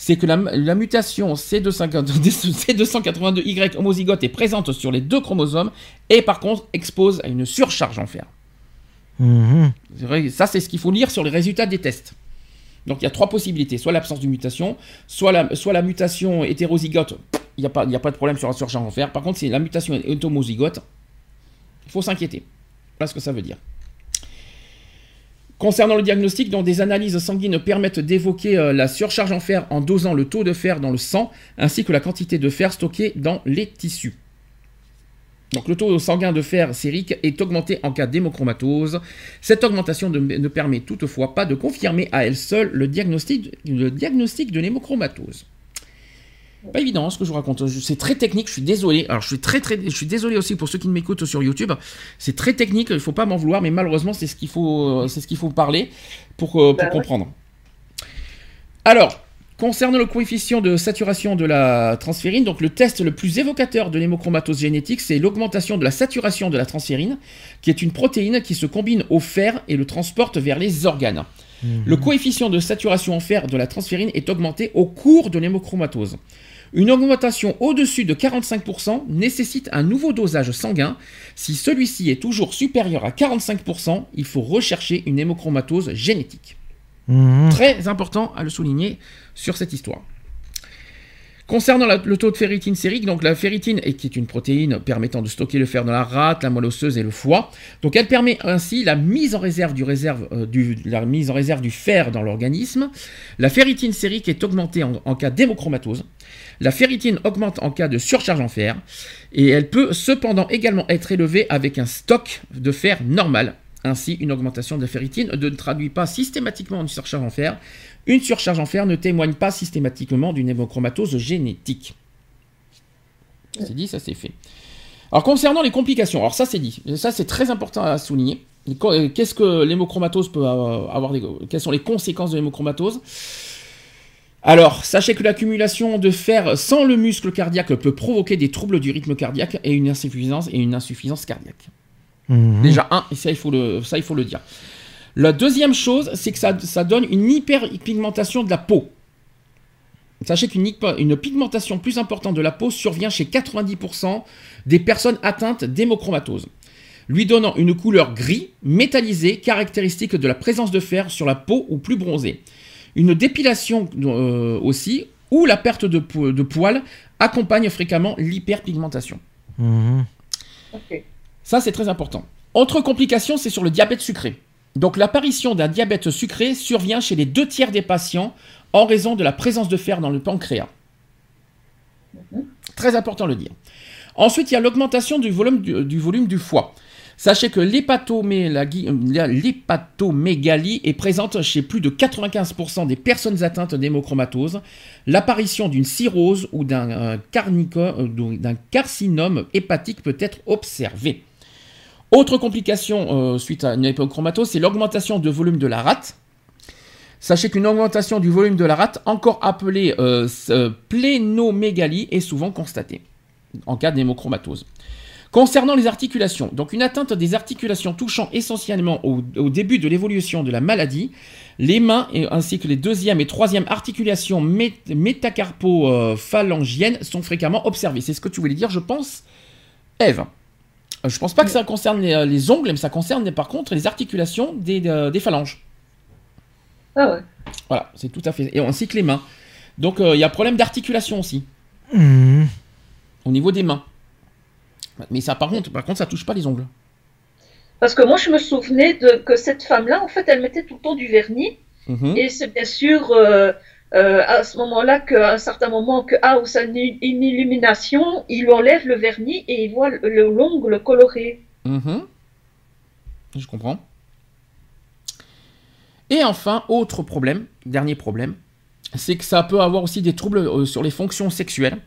Speaker 2: c'est que la, mutation C282Y homozygote est présente sur les deux chromosomes et par contre expose à une surcharge en fer. Mhm. ça, c'est ce qu'il faut lire sur les résultats des tests. Donc il y a trois possibilités, soit l'absence de mutation, soit la, soit la mutation hétérozygote, il n'y a, pas, a pas de problème sur la surcharge en fer. Par contre, si la mutation est homozygote, il faut s'inquiéter. Voilà ce que ça veut dire. Concernant le diagnostic, dont des analyses sanguines permettent d'évoquer euh, la surcharge en fer en dosant le taux de fer dans le sang, ainsi que la quantité de fer stocké dans les tissus. Donc le taux sanguin de fer sérique est augmenté en cas d'hémochromatose. Cette augmentation ne, permet toutefois pas de confirmer à elle seule le diagnostic de l'hémochromatose. Pas évident ce que je vous raconte. C'est très technique, je suis désolé. Alors je suis très très je suis désolé aussi pour ceux qui m'écoutent sur YouTube. C'est très technique, il faut pas m'en vouloir, mais malheureusement c'est ce qu'il faut c'est ce qu'il faut parler pour, euh, pour bah comprendre. Alors, concernant le coefficient de saturation de la transférine, donc le test le plus évocateur de l'hémochromatose génétique, c'est l'augmentation de la saturation de la transférine, qui est une protéine qui se combine au fer et le transporte vers les organes. Mhm. Le coefficient de saturation en fer de la transférine est augmenté au cours de l'hémochromatose. Une augmentation au-dessus de 45% nécessite un nouveau dosage sanguin. Si celui-ci est toujours supérieur à 45%, il faut rechercher une hémochromatose génétique. Mhm. Très important à le souligner sur cette histoire. Concernant le taux de ferritine sérique, donc la ferritine, qui est une protéine permettant de stocker le fer dans la rate, la moelle osseuse et le foie, donc elle permet ainsi la mise en réserve du, réserve, euh, du, la mise en réserve du fer dans l'organisme. La ferritine sérique est augmentée en, en cas d'hémochromatose. La ferritine augmente en cas de surcharge en fer et elle peut cependant également être élevée avec un stock de fer normal. Ainsi, une augmentation de la ferritine ne traduit pas systématiquement une surcharge en fer. Une surcharge en fer ne témoigne pas systématiquement d'une hémochromatose génétique. C'est dit, ça c'est fait. Alors concernant les complications, alors ça c'est dit, ça c'est très important à souligner. Qu'est-ce que l'hémochromatose peut avoir Quelles sont les conséquences de l'hémochromatose alors, sachez que l'accumulation de fer sans le muscle cardiaque peut provoquer des troubles du rythme cardiaque et une insuffisance, et une insuffisance cardiaque. Mhm. Déjà, un, et ça il, faut le, ça, il faut le dire. La deuxième chose, c'est que ça, donne une hyperpigmentation de la peau. Sachez qu'une une pigmentation plus importante de la peau survient chez 90% des personnes atteintes d'hémochromatose, lui donnant une couleur gris métallisée caractéristique de la présence de fer sur la peau ou plus bronzée. Une dépilation euh, aussi, ou la perte de, de poils, accompagne fréquemment l'hyperpigmentation. Mhm. Ça, c'est très important. Autre complication, c'est sur le diabète sucré. Donc l'apparition d'un diabète sucré survient chez les deux tiers des patients en raison de la présence de fer dans le pancréas. Très important de le dire. Ensuite, il y a l'augmentation du volume du, du volume du foie. Sachez que l'hépatomégalie est présente chez plus de 95% des personnes atteintes d'hémochromatose. L'apparition d'une cirrhose ou d'un euh, euh, d'un carcinome hépatique peut être observée. Autre complication euh, suite à une hémochromatose, c'est l'augmentation de volume de la rate. Sachez qu'une augmentation du volume de la rate, encore appelée plénomégalie, est souvent constatée en cas d'hémochromatose. Concernant les articulations, donc une atteinte des articulations touchant essentiellement au, au début de l'évolution de la maladie, les mains ainsi que les deuxième et troisième articulations mé- métacarpo-phalangiennes sont fréquemment observées. C'est ce que tu voulais dire, je pense, Eve. Je pense pas que ça concerne les, les ongles, mais ça concerne par contre les articulations des, euh, des phalanges.
Speaker 3: Ah ouais.
Speaker 2: Voilà, c'est tout à fait. Et ainsi que les mains. Donc euh, il y a problème d'articulation aussi,
Speaker 4: Mhm.
Speaker 2: au niveau des mains. Mais ça, par contre, par contre, ça touche pas les ongles.
Speaker 3: Parce que moi, je me souvenais de, que cette femme-là, en fait, elle mettait tout le temps du vernis.
Speaker 2: Mhm.
Speaker 3: Et c'est bien sûr euh, euh, à ce moment-là qu'à un certain moment, que ah, une, une illumination, il enlève le vernis et il voit le- le- l'ongle coloré.
Speaker 2: Mhm. Je comprends. Et enfin, autre problème, dernier problème, c'est que ça peut avoir aussi des troubles euh, sur les fonctions sexuelles.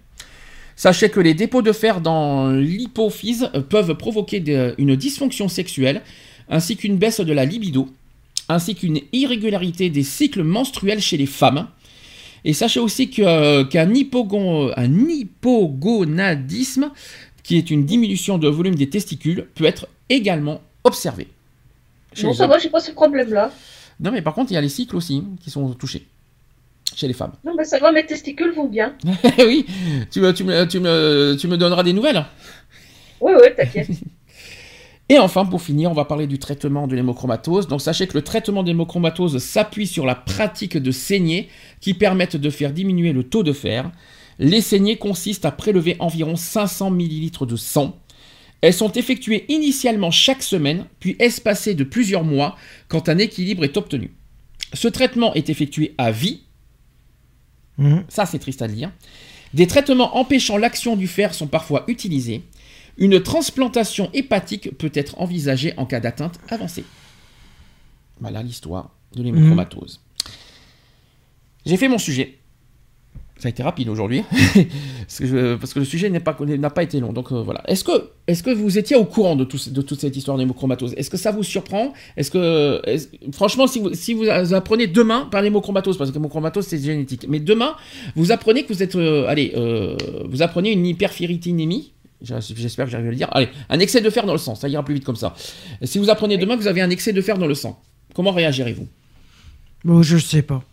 Speaker 2: Sachez que les dépôts de fer dans l'hypophyse euh, peuvent provoquer de- une dysfonction sexuelle, ainsi qu'une baisse de la libido, ainsi qu'une irrégularité des cycles menstruels chez les femmes. Et sachez aussi euh, qu'un hypogon- un hypogonadisme, qui est une diminution de volume des testicules, peut être également observé. Chez
Speaker 3: Non, ça va, j'ai pas ce problème-là.
Speaker 2: Non, mais par contre, il y a les cycles aussi qui sont touchés chez les femmes.
Speaker 3: Non, mais ça va, mes testicules vont bien.
Speaker 2: oui, tu me, tu, me, tu, me, tu me donneras des nouvelles.
Speaker 3: Oui, oui, t'inquiète.
Speaker 2: Et enfin, pour finir, on va parler du traitement de l'hémochromatose. Donc sachez que le traitement de l'hémochromatose s'appuie sur la pratique de saignées qui permettent de faire diminuer le taux de fer. Les saignées consistent à prélever environ 500 ml de sang. Elles sont effectuées initialement chaque semaine, puis espacées de plusieurs mois quand un équilibre est obtenu. Ce traitement est effectué à vie,
Speaker 4: Mhm.
Speaker 2: ça c'est triste à dire. Des traitements empêchant l'action du fer sont parfois utilisés. Une transplantation hépatique peut être envisagée en cas d'atteinte avancée. Voilà l'histoire de l'hémochromatose. J'ai fait mon sujet. Ça a été rapide aujourd'hui, parce, que le sujet n'a pas, été long. Donc euh, voilà. Est-ce que, vous étiez au courant de, tout de toute cette histoire d'hémochromatose Est-ce que ça vous surprend? Est-ce que, franchement, si vous, vous apprenez demain par l'hémochromatose, parce que l'hémochromatose c'est génétique, mais demain vous apprenez que vous êtes, euh, allez, euh, vous apprenez une hyperferritinémie. J'espère que j'arrive à le dire. Allez, un excès de fer dans le sang, ça ira plus vite comme ça. Si vous apprenez demain que vous avez un excès de fer dans le sang, comment réagirez-vous?
Speaker 4: Bon, je sais pas.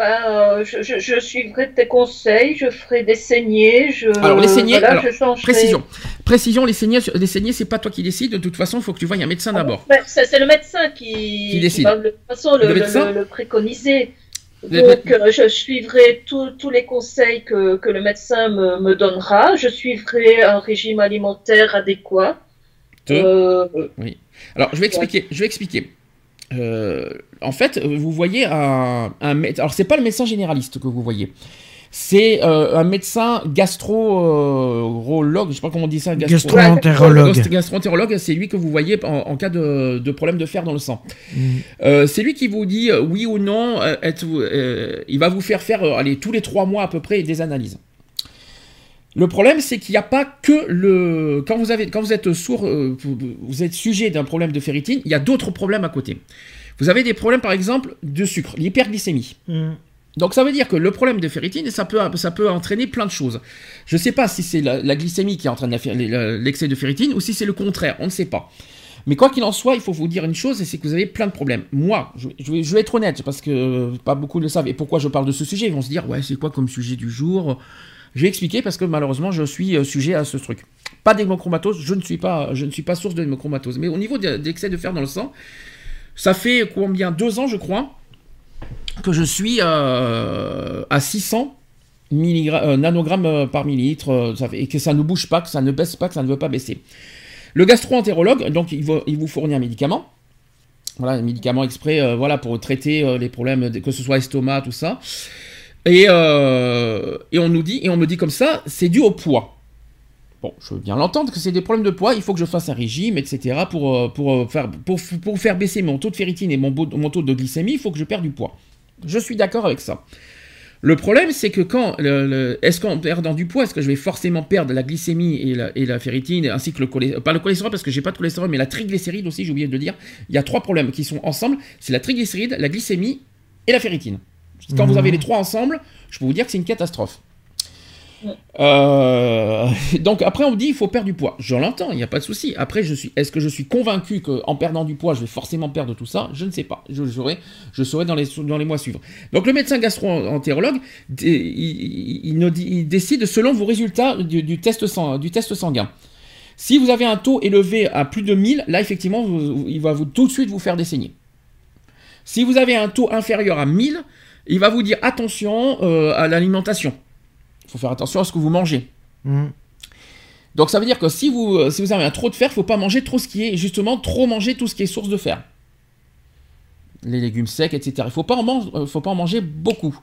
Speaker 3: Ben, euh, je, je, je suivrai tes conseils, je ferai des saignées. Je,
Speaker 2: Alors, les saignées,
Speaker 3: voilà,
Speaker 2: alors,
Speaker 3: je changerai-
Speaker 2: Précision. Précision, les saignées, les saignées, c'est pas toi qui décides. De toute façon, il faut que tu voies un médecin d'abord.
Speaker 3: Ben, c'est le médecin qui,
Speaker 2: Qui décide.
Speaker 3: va de toute façon le,
Speaker 2: Le
Speaker 3: le-
Speaker 2: médecin
Speaker 3: le- le préconiser. Donc, euh, je suivrai tous les conseils que, que le médecin me, me donnera. Je suivrai un régime alimentaire adéquat. Euh,
Speaker 2: Alors, je vais expliquer. Je vais expliquer. Euh, en fait, vous voyez un, un alors c'est pas le médecin généraliste que vous voyez. C'est euh, un médecin gastro-urologue, je sais pas comment on dit ça. gastro-
Speaker 4: Gastroentérologue.
Speaker 2: Gast- Gastroentérologue, c'est lui que vous voyez en, en cas de, de problème de fer dans le sang.
Speaker 4: Mhm.
Speaker 2: Euh, c'est lui qui vous dit euh, oui ou non. euh, êtes-vous- euh, il va vous faire faire, allez, tous les trois mois à peu près des analyses. Le problème, c'est qu'il n'y a pas que le. Quand vous, avez, quand vous êtes sourd, euh, vous, êtes sujet d'un problème de ferritine, il y a d'autres problèmes à côté. Vous avez des problèmes, par exemple, de sucre, l'hyperglycémie.
Speaker 4: Mhm.
Speaker 2: Donc ça veut dire que le problème de ferritine, ça peut, ça peut entraîner plein de choses. Je ne sais pas si c'est la, la glycémie qui entraîne l'excès de ferritine ou si c'est le contraire, on ne sait pas. Mais quoi qu'il en soit, il faut vous dire une chose, c'est que vous avez plein de problèmes. Moi, je, je vais, je vais être honnête, parce que pas beaucoup le savent. Et pourquoi je parle de ce sujet Ils vont se dire, ouais, c'est quoi comme sujet du jour? Je vais expliquer parce que malheureusement, je suis euh, sujet à ce truc. Pas d'hémochromatose, je ne suis pas, je ne suis pas source de. Mais au niveau de- d'excès de fer dans le sang, ça fait combien? Deux ans, je crois, que je suis euh, à 600 milligrammes- euh, nanogrammes euh, par millilitre, euh, et que ça ne bouge pas, que ça ne baisse pas, que ça ne veut pas baisser. Le gastro-entérologue, donc il, vous fournit un médicament. Voilà, un médicament exprès, euh, voilà, pour traiter euh, les problèmes, que ce soit estomac, tout ça. Et, euh, et on nous dit, on me dit comme ça, c'est dû au poids. Bon, je veux bien l'entendre que c'est des problèmes de poids, il faut que je fasse un régime, etc. pour, euh, euh, faire, pour, faire baisser mon taux de ferritine et mon, taux de glycémie, il faut que je perde du poids. Je suis d'accord avec ça. Le problème, c'est que quand. est-ce qu'en perdant du poids, est-ce que je vais forcément perdre la glycémie et la, et la ferritine, ainsi que le cholestérol Pas le cholestérol, parce que j'ai pas de cholestérol, mais la triglycéride aussi, j'ai oublié de le dire. Il y a trois problèmes qui sont ensemble c'est la triglycéride, la glycémie et la ferritine. Quand vous
Speaker 4: Mhm.
Speaker 2: avez les trois ensemble, je peux vous dire que c'est une catastrophe.
Speaker 3: Ouais.
Speaker 2: Euh, donc après on me dit il faut perdre du poids. Je l'entends, il n'y a pas de souci. Après je suis, est-ce que je suis convaincu qu'en perdant du poids je vais forcément perdre tout ça? Je ne sais pas. Je le saurai, je saurai dans les dans les mois suivants. Donc le médecin gastro-entérologue, il, il- il nous dit- il décide selon vos résultats du, du test sang- du test sanguin. Si vous avez un taux élevé à plus de 1000, là effectivement vous- il va vous tout de suite vous faire des saignées. Si vous avez un taux inférieur à 1000, il va vous dire attention euh, à l'alimentation. Il faut faire attention à ce que vous mangez.
Speaker 4: Mm.
Speaker 2: Donc ça veut dire que si vous, euh, si vous avez un trop de fer, il faut pas manger trop ce qui est justement trop manger tout ce qui est source de fer. Les légumes secs, etc. Il faut pas en man- euh, faut pas en manger beaucoup.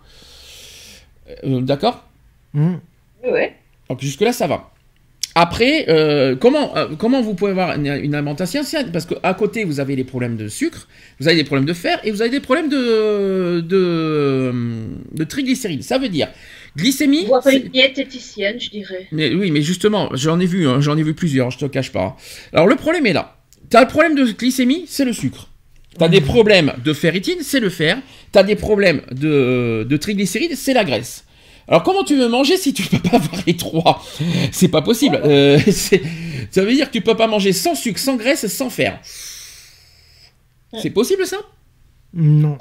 Speaker 2: Euh, D'accord?
Speaker 4: Mm.
Speaker 3: Ouais.
Speaker 2: Donc jusque-là, ça va. Après, euh, comment, euh, comment vous pouvez avoir une, une alimentation saine Parce qu'à côté, vous avez les problèmes de sucre, vous avez des problèmes de fer et vous avez des problèmes de, de, de triglycérides. Ça veut dire glycémie. C'est-
Speaker 3: une diététicienne, je dirais.
Speaker 2: Mais oui, mais justement, j'en ai vu, hein, j'en ai vu plusieurs, je te cache pas. Alors le problème est là. T'as le problème de glycémie, c'est le sucre. T'as des problèmes de ferritine, c'est le fer. T'as des problèmes de, de triglycérides, c'est la graisse. Alors comment tu veux manger si tu peux pas avoir les trois? C'est pas possible. Euh, c'est- ça veut dire que tu peux pas manger sans sucre, sans graisse, sans fer. C'est possible ça?
Speaker 4: Non.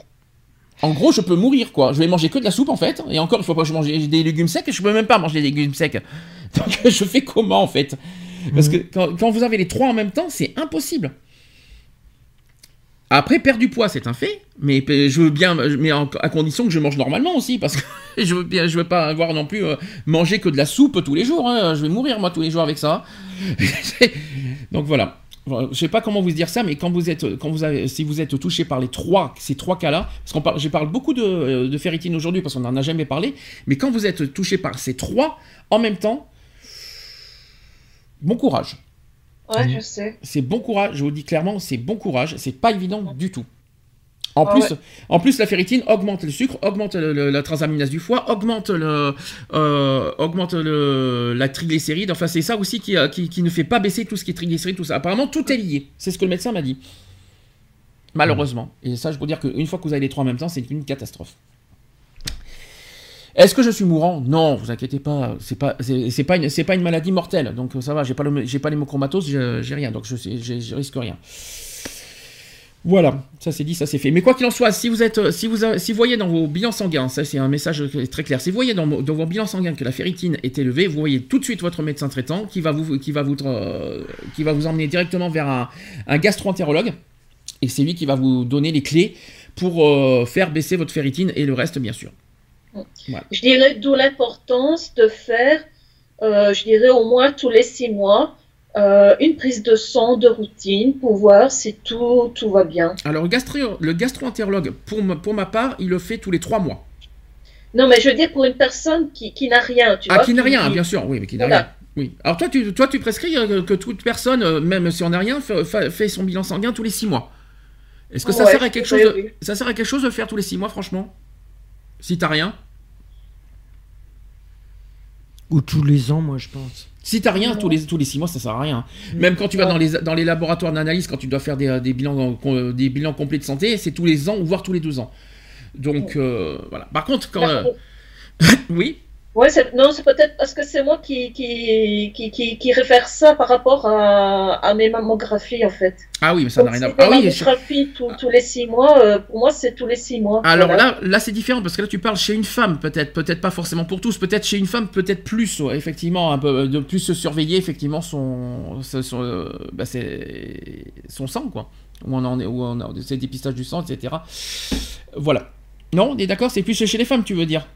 Speaker 2: En gros, je peux mourir quoi. Je vais manger que de la soupe en fait. Et encore, il faut pas que je mange des légumes secs. Je peux même pas manger des légumes secs. Donc je fais comment en fait? Parce que quand, quand vous avez les trois en même temps, c'est impossible. Après, perdre du poids, c'est un fait, mais je veux bien, mais à condition que je mange normalement aussi, parce que je veux bien, je veux pas avoir non plus euh, manger que de la soupe tous les jours. hein. Je vais mourir moi tous les jours avec ça. Donc voilà. Je sais pas comment vous dire ça, mais quand vous êtes, quand vous avez, si vous êtes touché par les trois, ces trois cas-là, parce qu'on parle, je parle beaucoup de, euh, de aujourd'hui parce qu'on n'en a jamais parlé, mais quand vous êtes touché par ces trois en même temps, bon courage.
Speaker 3: Ouais, je sais.
Speaker 2: C'est bon courage, je vous le dis clairement, c'est bon courage, c'est pas évident du tout. En,
Speaker 3: Ah
Speaker 2: plus,
Speaker 3: ouais.
Speaker 2: en plus, la ferritine augmente le sucre, augmente le- le- la transaminase du foie, augmente, le, euh, augmente le, la triglycéride. Enfin, c'est ça aussi qui, euh, qui, qui ne fait pas baisser tout ce qui est triglycéride, tout ça. Apparemment, tout est lié. C'est ce que le médecin m'a dit. Malheureusement. Et ça, je peux dire qu'une fois que vous avez les trois en même temps, c'est une catastrophe. Est-ce que je suis mourant? Non, vous inquiétez pas. C'est pas, pas une, maladie mortelle. Donc ça va. J'ai pas le, j'ai pas l'hémochromatose, j'ai rien. Donc je, je risque rien. Voilà, ça c'est dit, ça c'est fait. Mais quoi qu'il en soit, si vous vous voyez dans vos bilans sanguins, ça c'est un message très clair. Si vous voyez dans, vos- bilans sanguins que la ferritine est élevée, vous voyez tout de suite votre médecin traitant qui va vous, euh, emmener directement vers un, gastro-entérologue. Et c'est lui qui va vous donner les clés pour euh, faire baisser votre ferritine et le reste, bien sûr.
Speaker 3: Je dirais d'où l'importance de faire, euh, je dirais au moins tous les six mois, euh, une prise de sang de routine pour voir si tout, tout va bien.
Speaker 2: Alors, le gastro- le gastro-entérologue, pour, ma- pour ma part, il le fait tous les trois mois.
Speaker 3: Non, mais je veux dire pour une personne qui, qui n'a rien, tu
Speaker 2: Ah,
Speaker 3: vois.
Speaker 2: qui n'a rien, bien sûr, oui, mais qui n'a
Speaker 3: Voilà.
Speaker 2: rien. Oui. Alors toi, tu, toi, tu prescris euh, que toute personne, même si on n'a rien, fait, son bilan sanguin tous les six mois. Est-ce que ça
Speaker 3: Ouais,
Speaker 2: sert à quelque chose de. Ça sert à quelque chose de faire tous les six mois, franchement? Si t'as rien?
Speaker 4: Ou tous les ans, moi, je pense.
Speaker 2: Si t'as rien, tous les, tous les six mois, ça sert à rien. Même quand tu vas dans les, dans les laboratoires d'analyse, quand tu dois faire des, euh, des bilans, euh, des bilans complets de santé, c'est tous les ans, voire tous les deux ans. Donc, euh, voilà. Par contre, quand...
Speaker 3: Bah,
Speaker 2: euh, oui?
Speaker 3: C'est- non, c'est peut-être parce que c'est moi qui, qui, qui, qui, qui réfère ça par rapport à, à mes mammographies, en fait.
Speaker 2: Ah oui, mais ça n'a rien à voir. Ah oui, je-
Speaker 3: mammographies tous, tous les six mois, euh, pour moi, c'est tous les six mois.
Speaker 2: Alors
Speaker 3: Voilà.
Speaker 2: là, là c'est différent parce que là tu parles chez une femme peut-être, peut-être pas forcément pour tous, peut-être chez une femme peut-être plus, ouais, effectivement, un peu de plus se surveiller effectivement son, son, son, euh, bah, son sang quoi, où on en est, où on a c'est dépistage du sang, etc. Voilà. Non, on est d'accord, c'est plus chez les femmes, tu veux dire?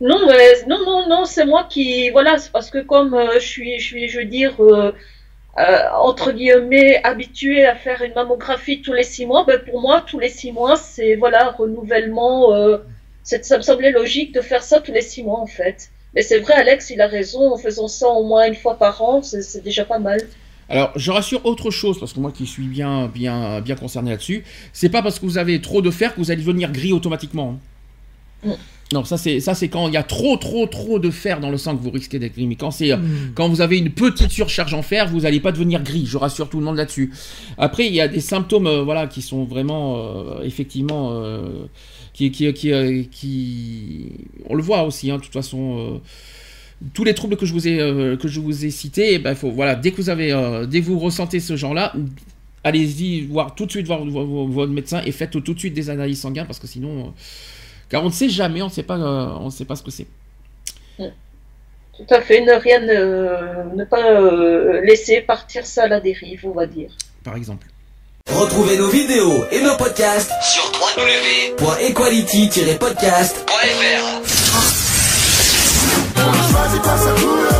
Speaker 3: Non, non, non, non, c'est moi qui, voilà, c'est parce que comme euh, je suis, je suis, je veux dire, euh, euh, entre guillemets habitué à faire une mammographie tous les six mois, ben pour moi tous les six mois c'est voilà renouvellement. Ça me semblait logique de faire ça tous les six mois en fait. Mais c'est vrai, Alex, il a raison. En faisant ça au moins une fois par an, c'est déjà pas mal.
Speaker 2: Alors, je rassure autre chose, parce que moi qui suis bien, bien, bien concerné là-dessus, c'est pas parce que vous avez trop de fer que vous allez devenir gris automatiquement. Hein. Mm. Non, ça c'est ça c'est quand il y a trop trop trop de fer dans le sang que vous risquez d'être gris. Mais quand c'est mm. quand vous avez une petite surcharge en fer, vous n'allez pas devenir gris. Je rassure tout le monde là-dessus. Après, il y a des symptômes euh, voilà qui sont vraiment euh, effectivement euh, qui qui, qui, on le voit aussi hein, de toute façon tous les troubles que je vous ai que je vous ai cités, eh ben faut voilà dès que vous avez dès que vous ressentez ce genre-là, allez-y voir tout de suite voir, votre médecin et faites tout de suite des analyses sanguines parce que sinon car on ne sait jamais, on ne sait pas, euh, on sait pas ce que c'est.
Speaker 3: Tout à fait, ne rien ne, pas euh, laisser partir ça à la dérive, on va dire.
Speaker 2: Par exemple.
Speaker 5: Retrouvez nos vidéos et nos podcasts sur www.equality-podcast.fr.